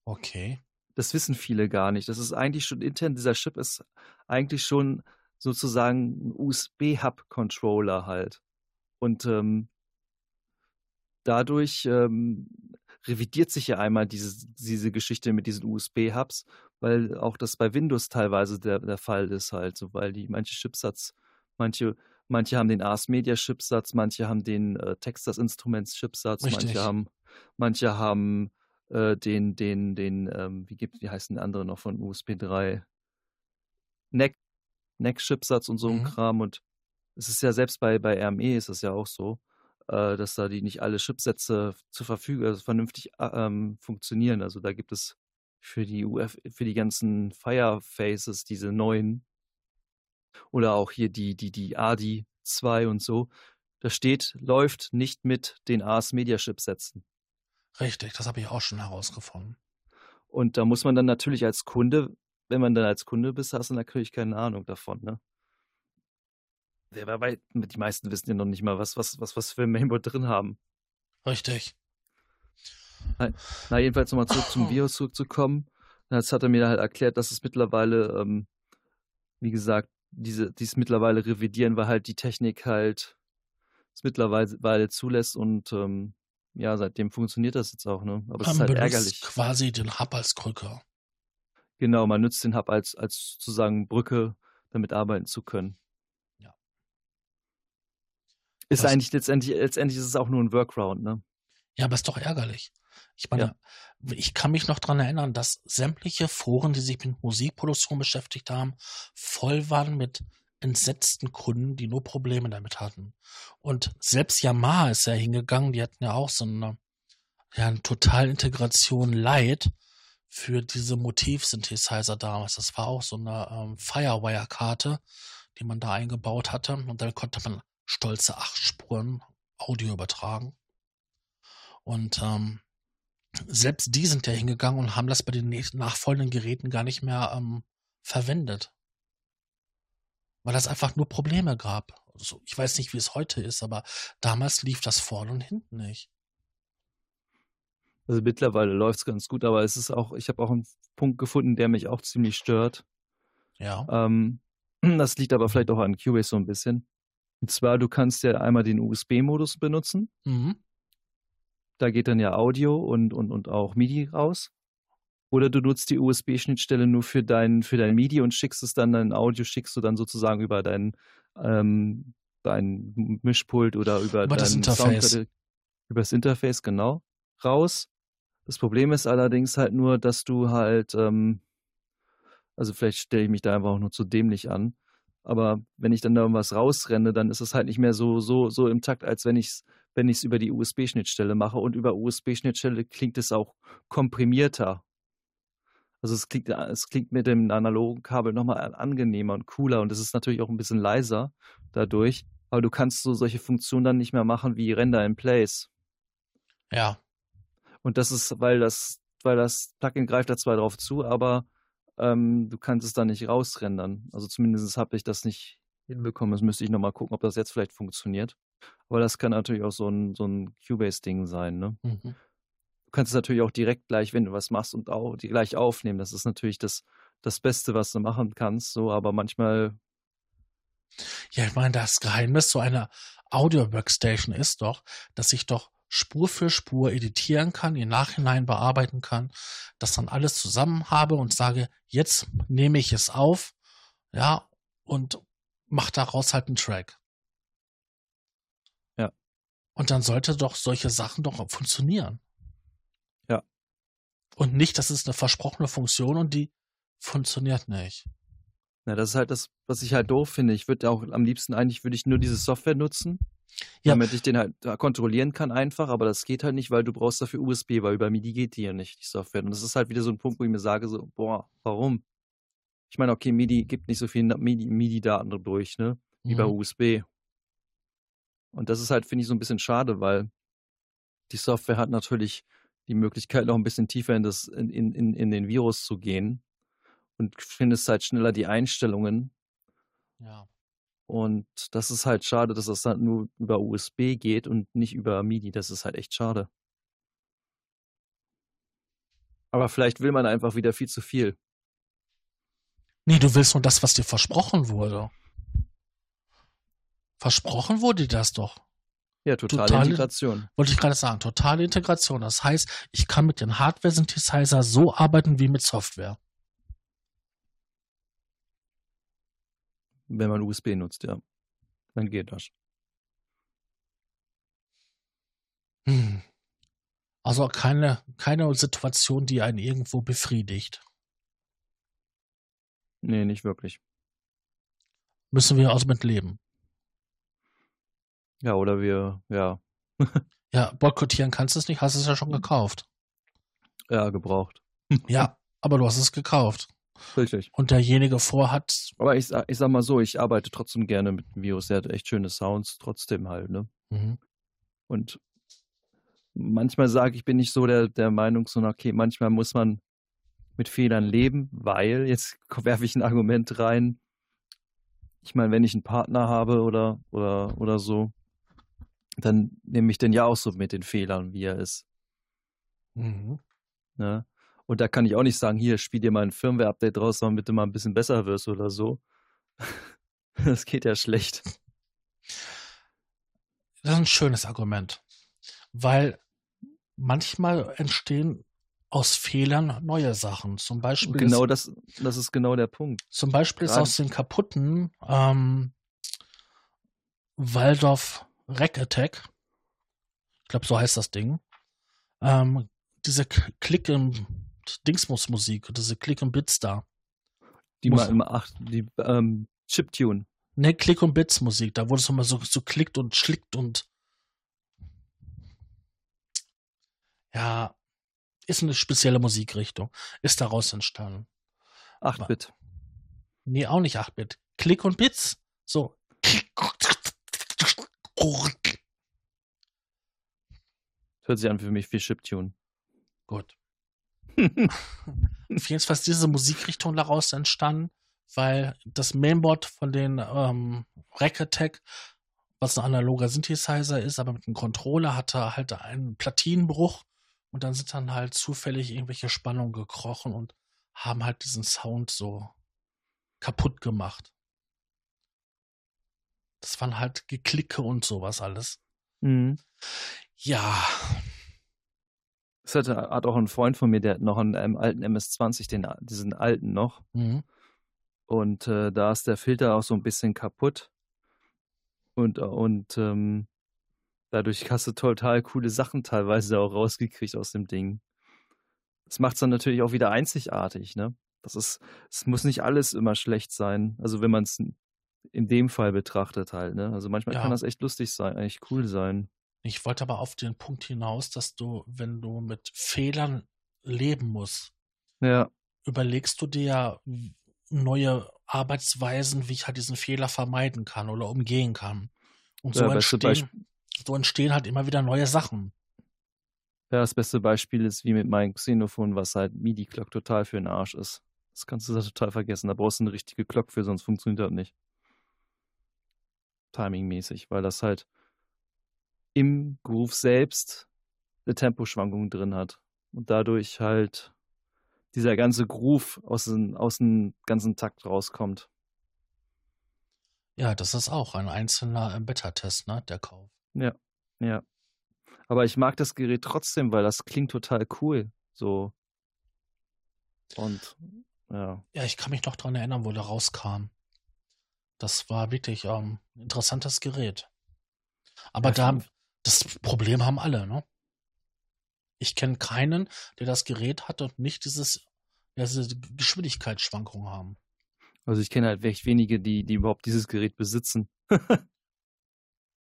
Okay. Das wissen viele gar nicht. Das ist eigentlich schon intern, dieser Chip ist eigentlich schon sozusagen ein USB-Hub-Controller halt. Und ähm, dadurch ähm, revidiert sich ja einmal diese, diese Geschichte mit diesen USB-Hubs, weil auch das bei Windows teilweise der, der Fall ist halt, so weil die manche Chipsatz, manche, manche haben den Ars Media Chipsatz, manche haben den äh, Texas Instruments Chipsatz, Richtig. manche haben, manche haben äh, den, den, den, ähm, wie gibt, wie heißen die andere noch von USB 3? NEC, NEC-Chipsatz und so ein Mhm. Kram und es ist ja selbst bei, bei RME ist es ja auch so, äh, dass da die nicht alle Chipsätze zur Verfügung, also vernünftig äh, ähm, funktionieren. Also da gibt es für die UF, für die ganzen Firefaces diese neuen oder auch hier die, die, die ADI 2 und so. Da steht, läuft nicht mit den Ars Media Chipsätzen. Richtig, das habe ich auch schon herausgefunden. Und da muss man dann natürlich als Kunde, wenn man dann als Kunde bist, hast du natürlich keine Ahnung davon, ne? Weit, die meisten wissen ja noch nicht mal, was, was, was, was wir im Mainboard drin haben. Richtig. Na, jedenfalls nochmal zurück zum (laughs) Virus zurückzukommen. Jetzt hat er mir halt erklärt, dass es mittlerweile, ähm, wie gesagt, diese, dies mittlerweile revidieren, weil halt die Technik halt es mittlerweile zulässt und ähm, ja, seitdem funktioniert das jetzt auch, ne? Aber es ist halt ärgerlich. quasi den Hub als Krücke. Genau, man nutzt den Hub als, als sozusagen Brücke, damit arbeiten zu können. Ja. Ist Was- eigentlich letztendlich, letztendlich ist es auch nur ein Workaround, ne? Ja, aber ist doch ärgerlich. Ich meine, ich kann mich noch dran erinnern, dass sämtliche Foren, die sich mit Musikproduktion beschäftigt haben, voll waren mit entsetzten Kunden, die nur Probleme damit hatten. Und selbst Yamaha ist ja hingegangen, die hatten ja auch so eine, ja, eine Totalintegration Light für diese Motiv-Synthesizer damals. Das war auch so eine ähm, Firewire-Karte, die man da eingebaut hatte. Und dann konnte man stolze acht Spuren Audio übertragen. Und ähm, selbst die sind ja hingegangen und haben das bei den nachfolgenden Geräten gar nicht mehr ähm, verwendet. Weil das einfach nur Probleme gab. Also ich weiß nicht, wie es heute ist, aber damals lief das vorne und hinten nicht. Also mittlerweile läuft es ganz gut, aber es ist auch, ich habe auch einen Punkt gefunden, der mich auch ziemlich stört. Ja. Ähm, (clears throat) das liegt aber vielleicht auch an Cubase so ein bisschen. Und zwar, du kannst ja einmal den USB-Modus benutzen. Mhm. Da geht dann ja Audio und, und, und auch MIDI raus. Oder du nutzt die USB-Schnittstelle nur für dein, für dein MIDI und schickst es dann, dein Audio schickst du dann sozusagen über dein, ähm, dein Mischpult oder über, Über das dein Interface. Soundkarte- über das Interface, genau, raus. Das Problem ist allerdings halt nur, dass du halt, ähm, also vielleicht stelle ich mich da einfach auch nur zu dämlich an, aber wenn ich dann da irgendwas rausrenne, dann ist es halt nicht mehr so, so, so im Takt, als wenn ich es wenn ich es über die USB-Schnittstelle mache. Und über USB-Schnittstelle klingt es auch komprimierter. Also es klingt, es klingt mit dem analogen Kabel nochmal angenehmer und cooler und es ist natürlich auch ein bisschen leiser dadurch. Aber du kannst so solche Funktionen dann nicht mehr machen wie Render in Place. Ja. Und das ist, weil das, weil das Plugin greift da zwar drauf zu, aber ähm, du kannst es da nicht rausrendern. Also zumindest habe ich das nicht hinbekommen. Das müsste ich nochmal gucken, ob das jetzt vielleicht funktioniert. Aber das kann natürlich auch so ein, so ein Cubase-Ding sein, ne? Mhm. Du kannst es natürlich auch direkt gleich, wenn du was machst und auch die gleich aufnehmen. Das ist natürlich das, das Beste, was du machen kannst, so, aber manchmal, Ja, ich meine, das Geheimnis so einer Audio-Workstation ist doch, dass ich doch Spur für Spur editieren kann, im Nachhinein bearbeiten kann, das dann alles zusammen habe und sage, jetzt nehme ich es auf, ja, und mache daraus halt einen Track. Ja. Und dann sollte doch solche Sachen doch funktionieren. Ja. Und nicht, das ist eine versprochene Funktion und die funktioniert nicht. na, das ist halt das, was ich halt doof finde. Ich würde auch am liebsten eigentlich, würde ich nur diese Software nutzen, Ja. damit ich den halt kontrollieren kann einfach, aber das geht halt nicht, weil du brauchst dafür USB, weil über MIDI geht die ja nicht, die Software. Und das ist halt wieder so ein Punkt, wo ich mir sage, so, boah, warum? Ich meine, okay, MIDI gibt nicht so viel MIDI- MIDI-Daten durch, ne? Wie bei Mhm. USB. Und das ist halt, finde ich, so ein bisschen schade, weil die Software hat natürlich die Möglichkeit, noch ein bisschen tiefer in, das, in, in, in in den Virus zu gehen und findest halt schneller die Einstellungen. Ja. Und das ist halt schade, dass das halt nur über USB geht und nicht über MIDI. Das ist halt echt schade. Aber vielleicht will man einfach wieder viel zu viel. Nee, du willst nur das, was dir versprochen wurde. Versprochen wurde dir das doch. Ja, totale, Totale- Integration. Wollte ich gerade sagen. Totale Integration. Das heißt, ich kann mit dem Hardware-Synthesizer so arbeiten wie mit Software. Wenn man USB nutzt, ja. Dann geht das. Hm. Also keine, keine Situation, die einen irgendwo befriedigt. Nee, nicht wirklich. Müssen wir also mit leben. Ja, oder wir, ja, (laughs) Ja, boykottieren kannst du es nicht, hast es ja schon gekauft. ja, gebraucht. Ja, (laughs) aber du hast es gekauft. Richtig. Und derjenige vorhat, Aber ich, sag- ich sag mal so, ich arbeite trotzdem gerne mit dem Virus. Der hat echt schöne Sounds, trotzdem halt, ne? mhm. Und manchmal sage ich, bin ich so der, der Meinung, so, okay, manchmal muss man mit Fehlern leben, weil, (laughs) jetzt werfe ich ein Argument rein. Ich meine, wenn ich einen Partner habe oder, oder, oder so, dann nehme ich den ja auch so mit den Fehlern, wie er ist. Mhm. Ne? Und da kann ich auch nicht sagen, hier, spiel dir mal ein Firmware-Update draus, damit du mal ein bisschen besser wirst oder so. (laughs) Das geht ja schlecht. Das ist ein schönes Argument. Weil manchmal entstehen aus Fehlern neue Sachen. Zum Beispiel, genau ist, das, das ist genau der Punkt. zum Beispiel ist gerade- aus den kaputten ähm, Waldorf Rack Attack, ich glaube, so heißt das Ding, ähm, diese Klick im Dingsmus Musik, diese Klick und Bits da. Die Muss- mal immer acht, die ähm, Chiptune. Ne, Klick und Bits Musik, da wurde es immer so, so klickt und schlickt und ja, ist eine spezielle Musikrichtung. Ist daraus entstanden. 8-Bit. Nee, auch nicht 8-Bit. Klick und Bits. So. Hört sich an für mich wie Chiptune. Gut. (laughs) Auf jeden Fall ist diese Musikrichtung daraus entstanden, weil das Mainboard von den ähm, Rack Attack, was ein analoger Synthesizer ist, aber mit einem Controller hatte halt einen Platinenbruch und dann sind dann halt zufällig irgendwelche Spannungen gekrochen und haben halt diesen Sound so kaputt gemacht. Das waren halt Geklicke und sowas alles. Mhm. Ja, Das hatte, hat auch ein Freund von mir, der hat noch einen, ähm, alten MS-20, den, diesen alten noch. mhm. Und äh, da ist der Filter auch so ein bisschen kaputt. Und, und ähm, dadurch hast du total coole Sachen teilweise auch rausgekriegt aus dem Ding. Das macht es dann natürlich auch wieder einzigartig, ne? Das ist, es muss nicht alles immer schlecht sein. Also wenn man es in dem Fall betrachtet halt, ne? Also manchmal Ja. kann das echt lustig sein, eigentlich cool sein. Ich wollte aber auf den Punkt hinaus, dass du, wenn du mit Fehlern leben musst, Ja, überlegst du dir ja neue Arbeitsweisen, wie ich halt diesen Fehler vermeiden kann oder umgehen kann. Und so, Ja, entstehen, so entstehen halt immer wieder neue Sachen. Ja, das beste Beispiel ist wie mit meinem Xenophon, was halt MIDI-Clock total für den Arsch ist. Das kannst du da total vergessen. Da brauchst du eine richtige Clock für, sonst funktioniert das nicht. Timingmäßig, weil das halt im Groove selbst eine Temposchwankung drin hat. Und dadurch halt dieser ganze Groove aus dem, aus dem ganzen Takt rauskommt. Ja, das ist auch ein einzelner äh, Beta-Test, ne, der Kauf. Ja, ja. Aber ich mag das Gerät trotzdem, weil das klingt total cool. So. Und ja. Ja, ich kann mich noch dran erinnern, wo der rauskam. Das war wirklich ähm, ein interessantes Gerät. Aber Ja, da. Das Problem haben alle, ne? Ich kenne keinen, der das Gerät hat und nicht dieses, diese Geschwindigkeitsschwankungen haben. Also ich kenne halt echt wenige, die, die überhaupt dieses Gerät besitzen. (laughs)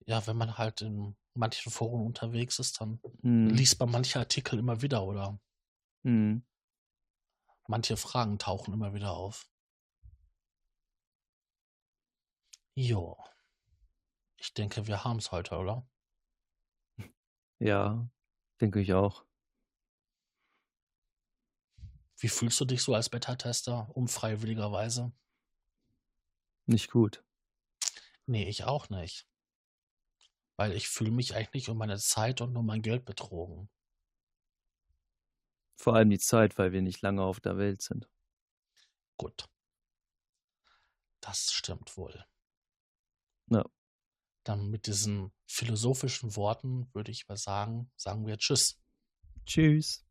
Ja, wenn man halt in manchen Foren unterwegs ist, dann Hm. liest man manche Artikel immer wieder oder Hm. manche Fragen tauchen immer wieder auf. Jo. Ich denke, wir haben es heute, oder? Ja, denke ich auch. Wie fühlst du dich so als Beta-Tester, unfreiwilligerweise? Nicht gut. Nee, ich auch nicht. Weil ich fühle mich eigentlich um meine Zeit und um mein Geld betrogen. Vor allem die Zeit, weil wir nicht lange auf der Welt sind. Gut. Das stimmt wohl. Ja. Dann mit diesen philosophischen Worten würde ich mal sagen, sagen wir Tschüss. Tschüss.